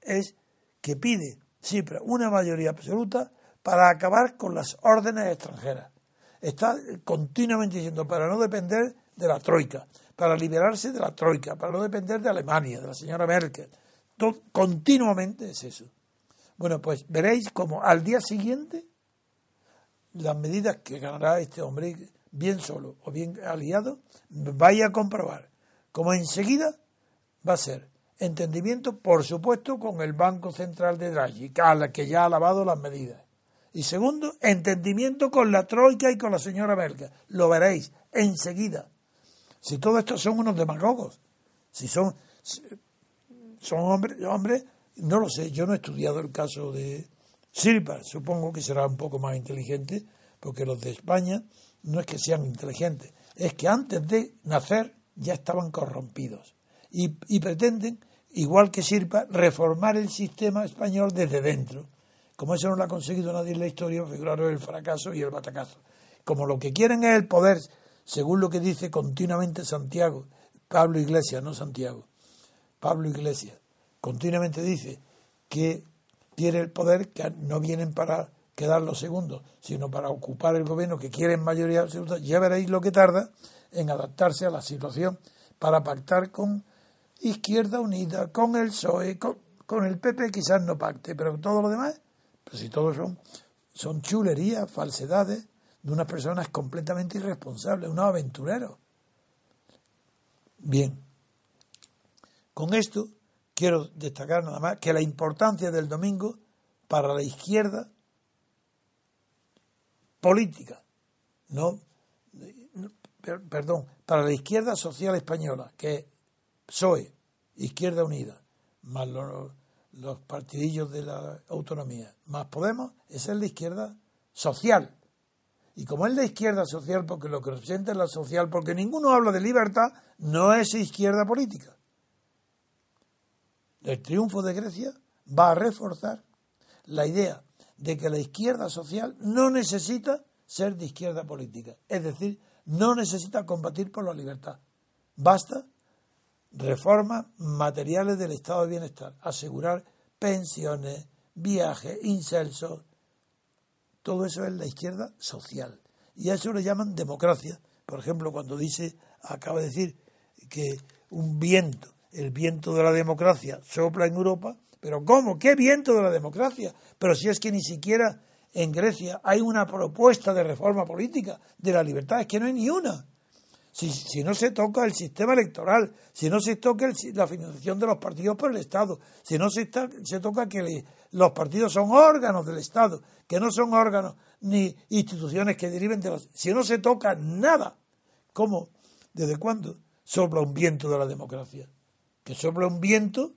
es que pide Cipras una mayoría absoluta para acabar con las órdenes extranjeras. Está continuamente diciendo para no depender de la troika, para liberarse de la troika, para no depender de Alemania, de la señora Merkel. continuamente es eso. Bueno, pues veréis como al día siguiente las medidas que ganará este hombre, bien solo o bien aliado, vaya a comprobar como enseguida va a ser entendimiento, por supuesto, con el Banco Central de Draghi, que ya ha lavado las medidas. Y segundo, entendimiento con la Troika y con la señora Merkel. Lo veréis enseguida. Si todo esto son unos demagogos, si son, son hombres, hombres, no lo sé, yo no he estudiado el caso de Silva, supongo que será un poco más inteligente, porque los de España no es que sean inteligentes, es que antes de nacer ya estaban corrompidos y, pretenden, igual que Sirpa, reformar el sistema español desde dentro. Como eso no lo ha conseguido nadie en la historia, figuraron el fracaso y el batacazo. Como lo que quieren es el poder, según lo que dice continuamente Santiago, Pablo Iglesias, no Santiago, Pablo Iglesias, continuamente dice que quiere el poder, que no vienen para quedar los segundos, sino para ocupar el gobierno que quieren mayoría absoluta, ya veréis lo que tarda en adaptarse a la situación para pactar con Izquierda Unida, con el PSOE, con, el PP quizás no pacte, pero todo lo demás, pues si todos son, son chulerías, falsedades de unas personas completamente irresponsables, unos aventureros. Bien, con esto quiero destacar nada más que la importancia del domingo para la izquierda política, no, perdón, para la izquierda social española, que PSOE, Izquierda Unida, más los, los partidillos de la autonomía, más Podemos, esa es la izquierda social. Y como es la izquierda social, porque lo que representa es la social, porque ninguno habla de libertad, no es izquierda política. El triunfo de Grecia va a reforzar la idea de que la izquierda social no necesita ser de izquierda política. Es decir, no necesita combatir por la libertad. Basta reformas materiales del estado de bienestar, asegurar pensiones, viajes, incelsos. Todo eso es la izquierda social. Y a eso le llaman democracia. Por ejemplo, cuando dice, acaba de decir que un viento, el viento de la democracia, sopla en Europa, pero ¿cómo? ¿Qué viento de la democracia? Pero si es que ni siquiera en Grecia hay una propuesta de reforma política de la libertad, es que no hay ni una. Si, no se toca el sistema electoral, si no se toca la financiación de los partidos por el Estado, si no se, se toca que los partidos son órganos del Estado, que no son órganos ni instituciones que deriven de los... Si no se toca nada, ¿cómo? ¿Desde cuándo sopla un viento de la democracia? Que sopla un viento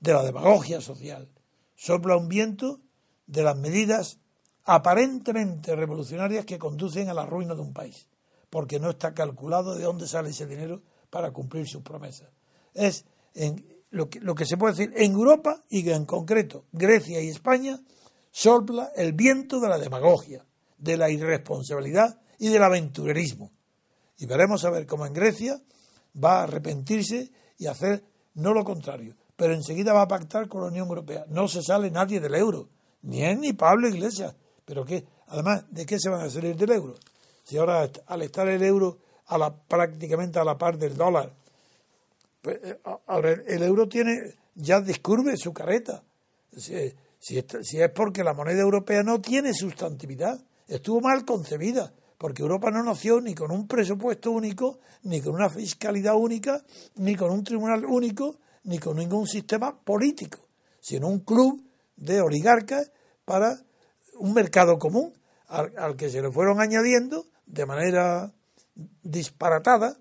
de la demagogia social, sopla un viento de las medidas aparentemente revolucionarias que conducen a la ruina de un país, porque no está calculado de dónde sale ese dinero para cumplir sus promesas. Es en lo, que, lo que se puede decir en Europa y en concreto Grecia y España sopla el viento de la demagogia, de la irresponsabilidad y del aventurerismo. Y veremos a ver cómo en Grecia va a arrepentirse y hacer no lo contrario, pero enseguida va a pactar con la Unión Europea. No se sale nadie del euro, ni él ni Pablo Iglesias. Pero qué, además, ¿de qué se van a salir del euro? Si ahora al estar el euro a la, prácticamente a la par del dólar, pues, eh, el euro tiene ya descurve su carreta. Si, es porque la moneda europea no tiene sustantividad, estuvo mal concebida, porque Europa no nació ni con un presupuesto único, ni con una fiscalidad única, ni con un tribunal único, ni con ningún sistema político, sino un club de oligarcas para un mercado común al, que se le fueron añadiendo de manera disparatada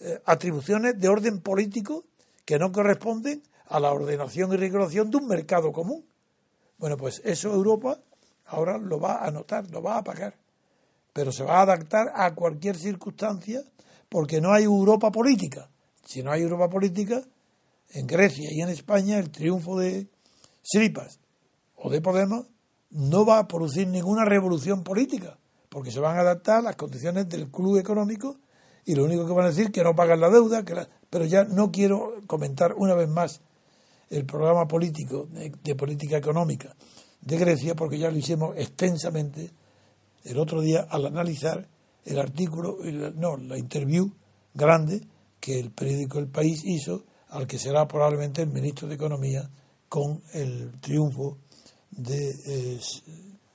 eh, atribuciones de orden político que no corresponden a la ordenación y regulación de un mercado común. Bueno, pues eso Europa ahora lo va a notar, lo va a pagar, pero se va a adaptar a cualquier circunstancia porque no hay Europa política. Si no hay Europa política, en Grecia y en España el triunfo de Siripas o de Podemos no va a producir ninguna revolución política, porque se van a adaptar a las condiciones del club económico y lo único que van a decir que no pagan la deuda, que pero ya no quiero comentar una vez más el programa político de, política económica de Grecia, porque ya lo hicimos extensamente el otro día al analizar el artículo, no, la interview grande que el periódico El País hizo al que será probablemente el ministro de Economía con el triunfo de, eh,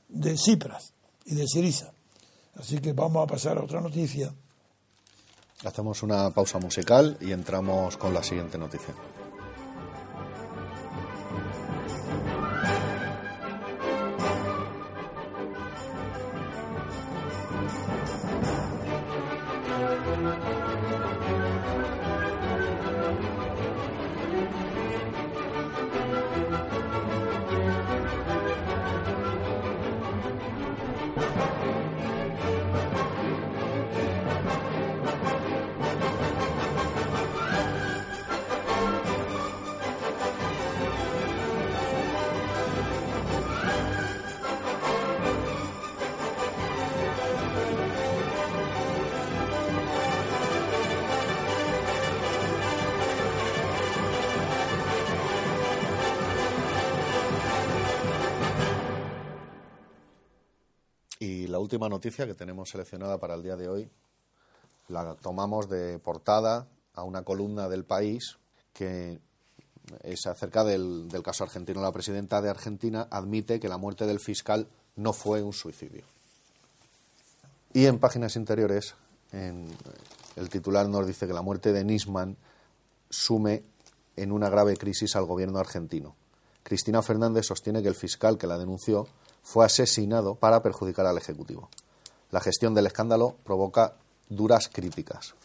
de Cipras y de Siriza. Así que vamos a pasar a otra noticia. Hacemos una pausa musical y entramos con la siguiente noticia. Última noticia que tenemos seleccionada para el día de hoy la tomamos de portada a una columna del país que es acerca del, caso argentino. La presidenta de Argentina admite que la muerte del fiscal no fue un suicidio. Y en páginas interiores, en, el titular nos dice que la muerte de Nisman sume en una grave crisis al gobierno argentino. Cristina Fernández sostiene que el fiscal que la denunció fue asesinado para perjudicar al Ejecutivo. La gestión del escándalo provoca duras críticas.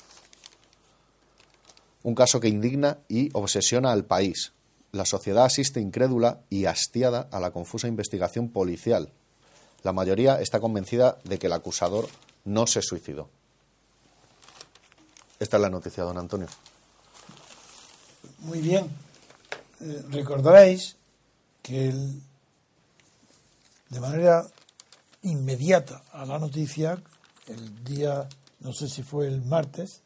Un caso que indigna y obsesiona al país. La sociedad asiste incrédula y hastiada a la confusa investigación policial. La mayoría está convencida de que el acusador no se suicidó. Esta es la noticia, don Antonio. Muy bien. Eh, recordaréis que de manera inmediata a la noticia, el día, no sé si fue el martes,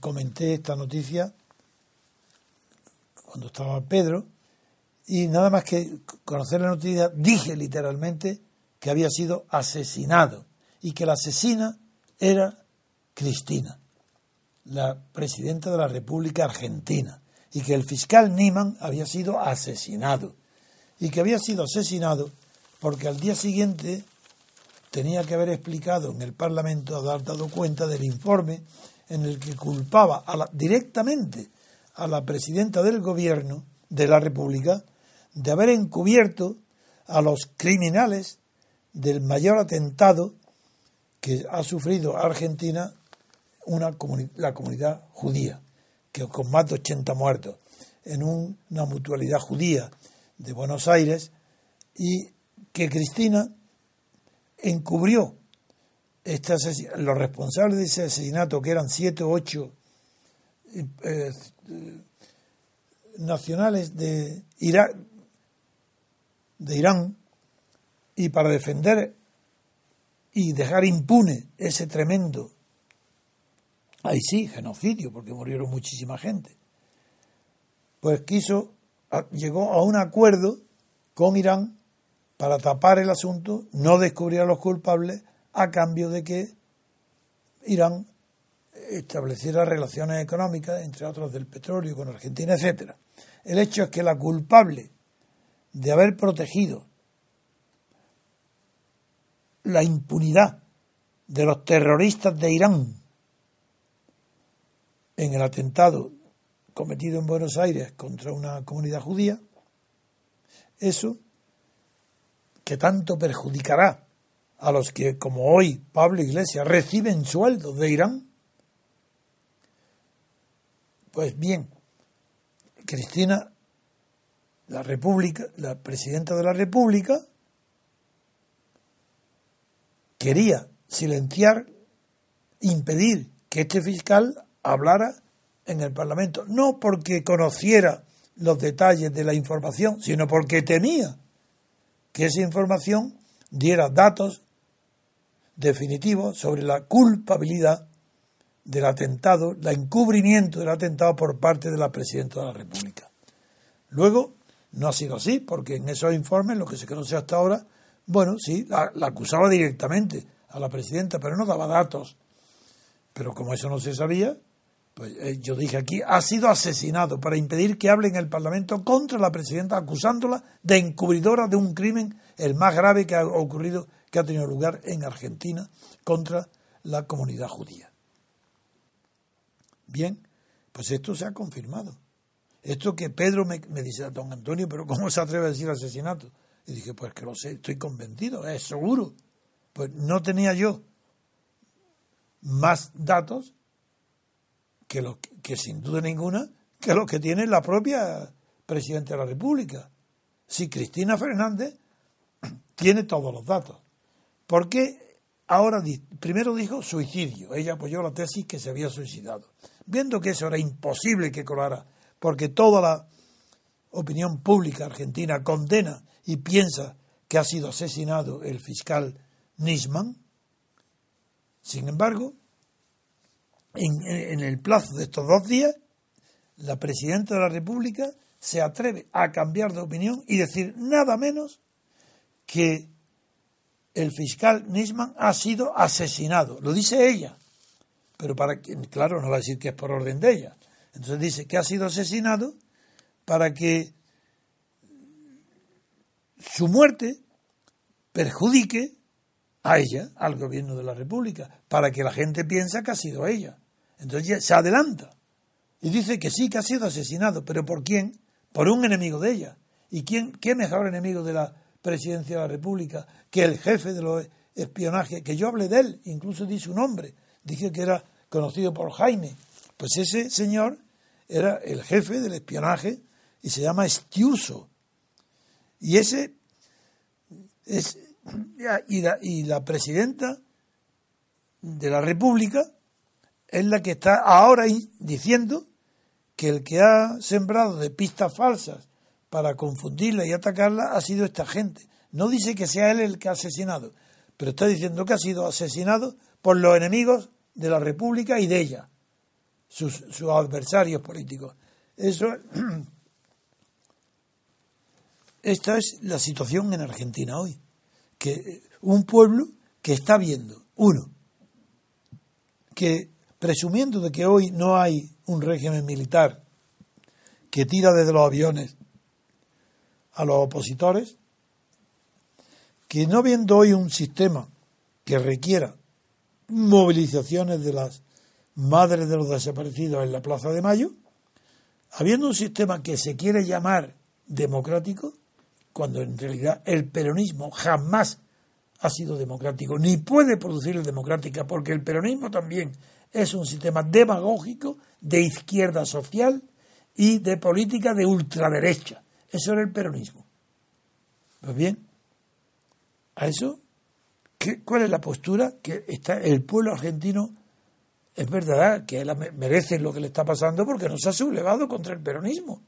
comenté esta noticia cuando estaba Pedro y nada más que conocer la noticia dije literalmente que había sido asesinado y que la asesina era Cristina, la presidenta de la República Argentina, y que el fiscal Niman había sido asesinado, y que había sido asesinado porque al día siguiente tenía que haber explicado en el Parlamento, haber dado cuenta del informe en el que culpaba directamente a la presidenta del gobierno de la República de haber encubierto a los criminales del mayor atentado que ha sufrido Argentina una la comunidad judía, que con más de 80 muertos, en una mutualidad judía de Buenos Aires, y que Cristina encubrió este los responsables de ese asesinato, que eran siete o ocho eh, nacionales de, de Irán, y para defender y dejar impune ese tremendo Ahí sí, genocidio, porque murieron muchísima gente. Pues quiso, llegó a un acuerdo con Irán para tapar el asunto, no descubrir a los culpables, a cambio de que Irán estableciera relaciones económicas, entre otros del petróleo, con Argentina, etcétera. El hecho es que la culpable de haber protegido la impunidad de los terroristas de Irán en el atentado cometido en Buenos Aires contra una comunidad judía, eso que tanto perjudicará a los que, como hoy Pablo Iglesias, reciben sueldos de Irán, pues bien, Cristina, la República, la presidenta de la República, quería silenciar, impedir que este fiscal hablara en el Parlamento, no porque conociera los detalles de la información, sino porque temía que esa información diera datos definitivos sobre la culpabilidad del atentado, el encubrimiento del atentado por parte de la Presidenta de la República. Luego, no ha sido así, porque en esos informes, lo que se conoce hasta ahora, bueno, sí, la, la acusaba directamente a la Presidenta, pero no daba datos. Pero como eso no se sabía, pues eh, yo dije aquí, ha sido asesinado para impedir que hable en el Parlamento contra la presidenta, acusándola de encubridora de un crimen, el más grave que ha ocurrido, que ha tenido lugar en Argentina contra la comunidad judía. Bien, pues esto se ha confirmado. Esto que Pedro me, me dice, don Antonio, pero ¿cómo se atreve a decir asesinato? Y dije, pues que lo sé, estoy convencido, es seguro. Pues no tenía yo más datos que, lo, que sin duda ninguna que lo que tiene la propia presidenta de la República. Si Cristina Fernández tiene todos los datos. ¿Por qué ahora primero dijo suicidio? Ella apoyó la tesis que se había suicidado. Viendo que eso era imposible que colara, porque toda la opinión pública argentina condena y piensa que ha sido asesinado el fiscal Nisman, sin embargo, en, el plazo de estos dos días, la presidenta de la República se atreve a cambiar de opinión y decir nada menos que el fiscal Nisman ha sido asesinado. Lo dice ella. Pero para que, claro, no va a decir que es por orden de ella. Entonces dice que ha sido asesinado para que su muerte perjudique a ella, al gobierno de la República, para que la gente piensa que ha sido ella. Entonces se adelanta y dice que sí, que ha sido asesinado, pero ¿por quién? Por un enemigo de ella. ¿Y quién, qué mejor enemigo de la presidencia de la República que el jefe de los espionajes? Que yo hablé de él, incluso di su nombre, dije que era conocido por Jaime. Pues ese señor era el jefe del espionaje y se llama Estiuso. Y ese es y la, y la presidenta de la República es la que está ahora diciendo que el que ha sembrado de pistas falsas para confundirla y atacarla ha sido esta gente. No dice que sea él el que ha asesinado, pero está diciendo que ha sido asesinado por los enemigos de la República y de ella, sus, sus adversarios políticos. Eso, esta es la situación en Argentina hoy que un pueblo que está viendo, uno, que presumiendo de que hoy no hay un régimen militar que tira desde los aviones a los opositores, que no viendo hoy un sistema que requiera movilizaciones de las madres de los desaparecidos en la Plaza de Mayo, habiendo un sistema que se quiere llamar democrático, cuando en realidad el peronismo jamás ha sido democrático, ni puede producir democrática, porque el peronismo también es un sistema demagógico de izquierda social y de política de ultraderecha. Eso era el peronismo. Pues bien, a eso, ¿qué, ¿cuál es la postura? Que está el pueblo argentino es verdad que merece lo que le está pasando porque no se ha sublevado contra el peronismo.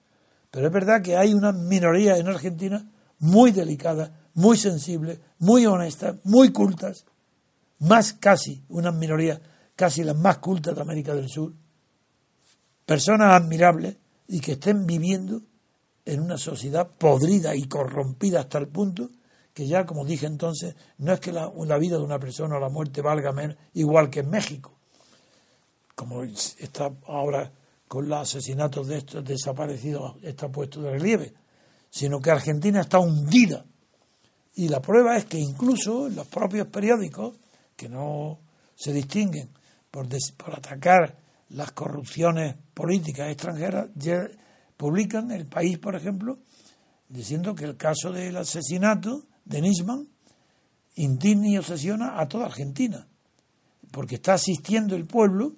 Pero es verdad que hay una minoría en Argentina muy delicadas, muy sensibles, muy honestas, muy cultas, más casi, unas minorías casi las más cultas de América del Sur, personas admirables y que estén viviendo en una sociedad podrida y corrompida hasta el punto que ya, como dije entonces, no es que la, vida de una persona o la muerte valga menos, igual que en México, como está ahora con los asesinatos de estos desaparecidos, está puesto de relieve sino que Argentina está hundida. Y la prueba es que incluso en los propios periódicos, que no se distinguen por, por atacar las corrupciones políticas extranjeras, publican el país, por ejemplo, diciendo que el caso del asesinato de Nisman indigna y obsesiona a toda Argentina, porque está asistiendo el pueblo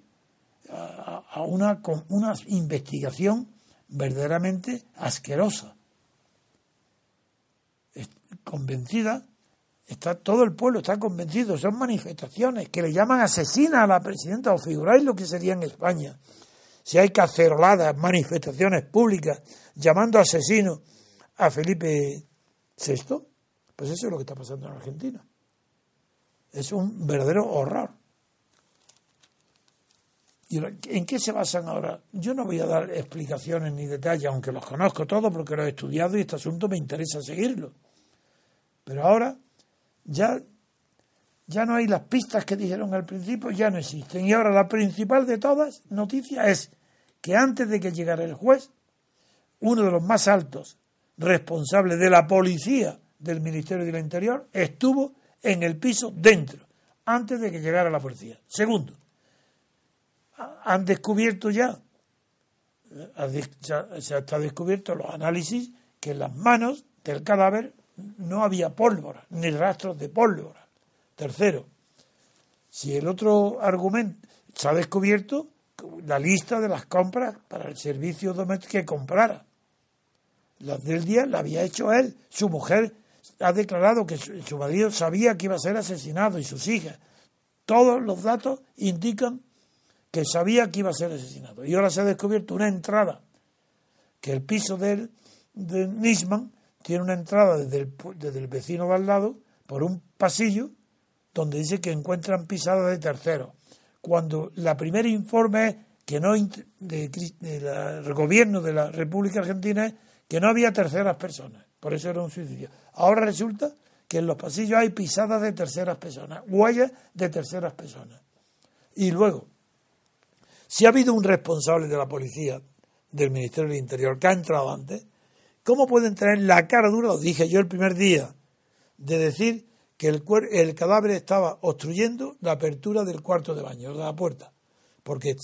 a, una, una investigación verdaderamente asquerosa. Convencida, está todo el pueblo está convencido, son manifestaciones que le llaman asesina a la presidenta, o figuráis lo que sería en España, si hay caceroladas, manifestaciones públicas llamando asesino a Felipe VI, pues eso es lo que está pasando en Argentina. Es un verdadero horror. ¿Y en qué se basan ahora? Yo no voy a dar explicaciones ni detalles, aunque los conozco todos porque los he estudiado y este asunto me interesa seguirlo. Pero ahora ya, ya no hay las pistas que dijeron al principio, ya no existen. Y ahora la principal de todas noticias es que antes de que llegara el juez, uno de los más altos responsables de la policía del Ministerio del Interior estuvo en el piso dentro, antes de que llegara la policía. Segundo, han descubierto ya, se ha descubierto los análisis que las manos del cadáver no había pólvora, ni rastros de pólvora. Tercero, si el otro argumento se ha descubierto la lista de las compras para el servicio doméstico que comprara. Las del día la había hecho él. Su mujer ha declarado que su, marido sabía que iba a ser asesinado y sus hijas. Todos los datos indican que sabía que iba a ser asesinado. Y ahora se ha descubierto una entrada que el piso de, de Nisman tiene una entrada desde el, vecino de al lado por un pasillo donde dice que encuentran pisadas de terceros. Cuando la primera informe que no del gobierno de la República Argentina es que no había terceras personas, por eso era un suicidio. Ahora resulta que en los pasillos hay pisadas de terceras personas, huellas de terceras personas. Y luego, si ha habido un responsable de la policía del Ministerio del Interior que ha entrado antes, ¿cómo pueden tener la cara dura? Dije yo el primer día, de decir que el, cadáver estaba obstruyendo la apertura del cuarto de baño, de la puerta, porque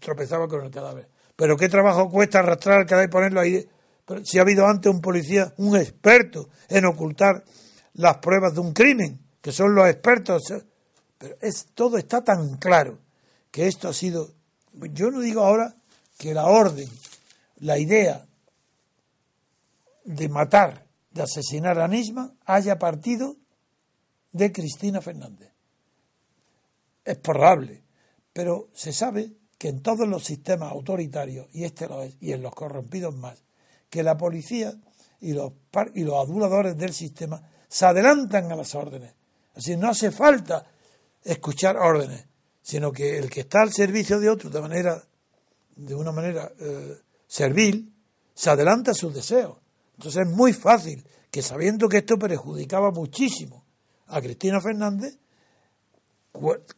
tropezaba con el cadáver. Pero qué trabajo cuesta arrastrar el cadáver y ponerlo ahí. si ha habido antes un policía, un experto en ocultar las pruebas de un crimen, que son los expertos. Pero es, todo está tan claro que esto ha sido. Yo no digo ahora que la orden, la idea de matar, de asesinar a Nisma, haya partido de Cristina Fernández. Es probable, pero se sabe que en todos los sistemas autoritarios, y este lo es, y en los corrompidos más, que la policía y los, y los aduladores del sistema se adelantan a las órdenes. Así no hace falta escuchar órdenes, sino que el que está al servicio de otro de manera, de una manera eh, servil, se adelanta a sus deseos. Entonces es muy fácil que sabiendo que esto perjudicaba muchísimo a Cristina Fernández,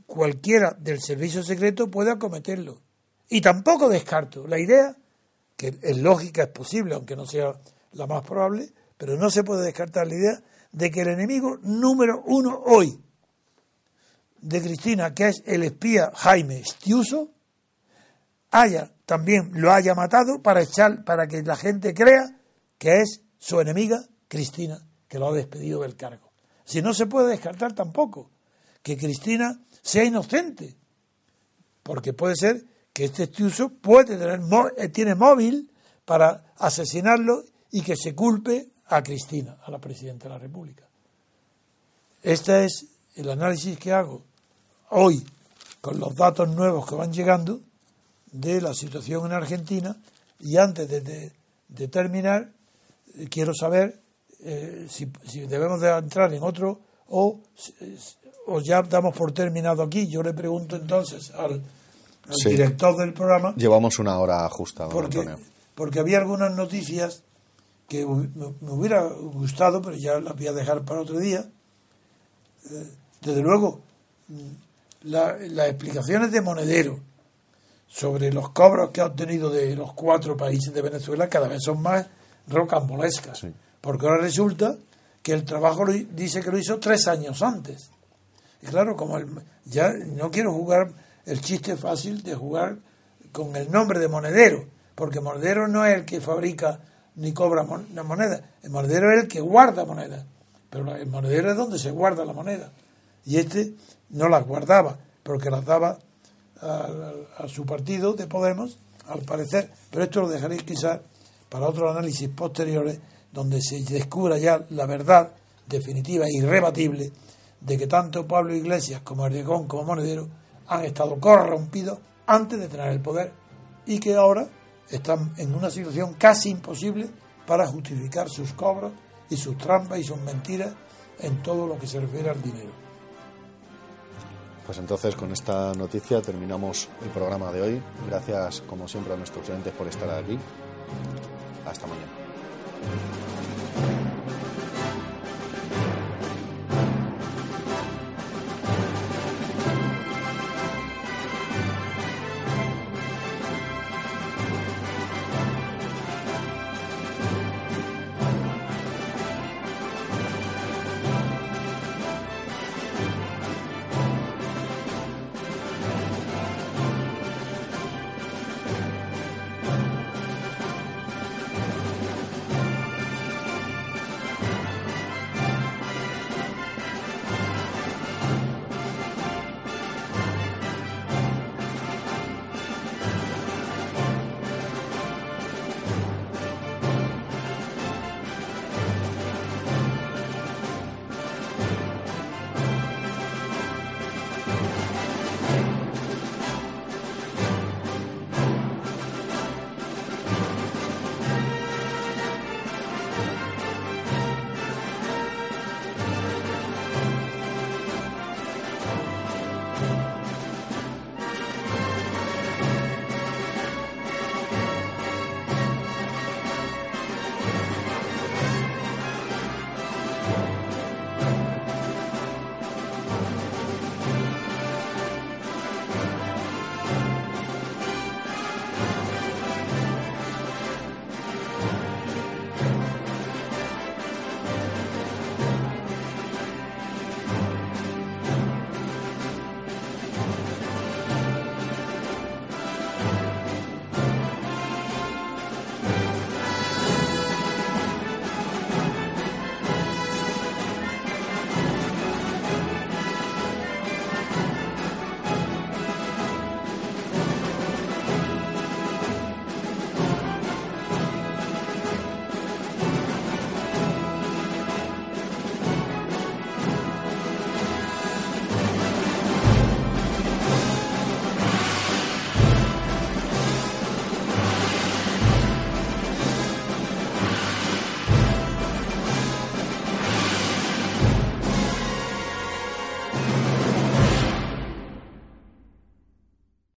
cualquiera del servicio secreto pueda cometerlo. Y tampoco descarto la idea, que es lógica, es posible, aunque no sea la más probable, pero no se puede descartar la idea de que el enemigo número uno hoy de Cristina, que es el espía Jaime Stiuso, haya también lo haya matado para echar, para que la gente crea que es su enemiga Cristina, que lo ha despedido del cargo. Si no se puede descartar tampoco que Cristina sea inocente, porque puede ser que este Stiuso puede tener eh, tiene móvil para asesinarlo y que se culpe a Cristina, a la presidenta de la República. Este es el análisis que hago hoy con los datos nuevos que van llegando de la situación en Argentina y antes de, terminar quiero saber eh, si, debemos de entrar en otro o, o, ya damos por terminado aquí. Yo le pregunto entonces al, director del programa. Llevamos una hora justa, porque, porque había algunas noticias que me, hubiera gustado, pero ya las voy a dejar para otro día. Eh, desde luego, las explicaciones de Monedero sobre los cobros que ha obtenido de los cuatro países de Venezuela cada vez son más rocambolescas. Porque ahora resulta que el trabajo dice que lo hizo tres años antes. Y claro, como ya no quiero jugar el chiste fácil de jugar con el nombre de Monedero, porque Monedero no es el que fabrica ni cobra la moneda. El monedero es el que guarda moneda. Pero el monedero es donde se guarda la moneda. Y este no las guardaba, porque las daba a, su partido de Podemos, al parecer. Pero esto lo dejaré quizás para otros análisis posteriores, donde se descubra ya la verdad definitiva e irrebatible de que tanto Pablo Iglesias como Erdogan como Monedero han estado corrompidos antes de tener el poder y que ahora están en una situación casi imposible para justificar sus cobros y sus trampas y sus mentiras en todo lo que se refiere al dinero. Pues entonces con esta noticia terminamos el programa de hoy. Gracias como siempre a nuestros oyentes por estar aquí. Hasta mañana.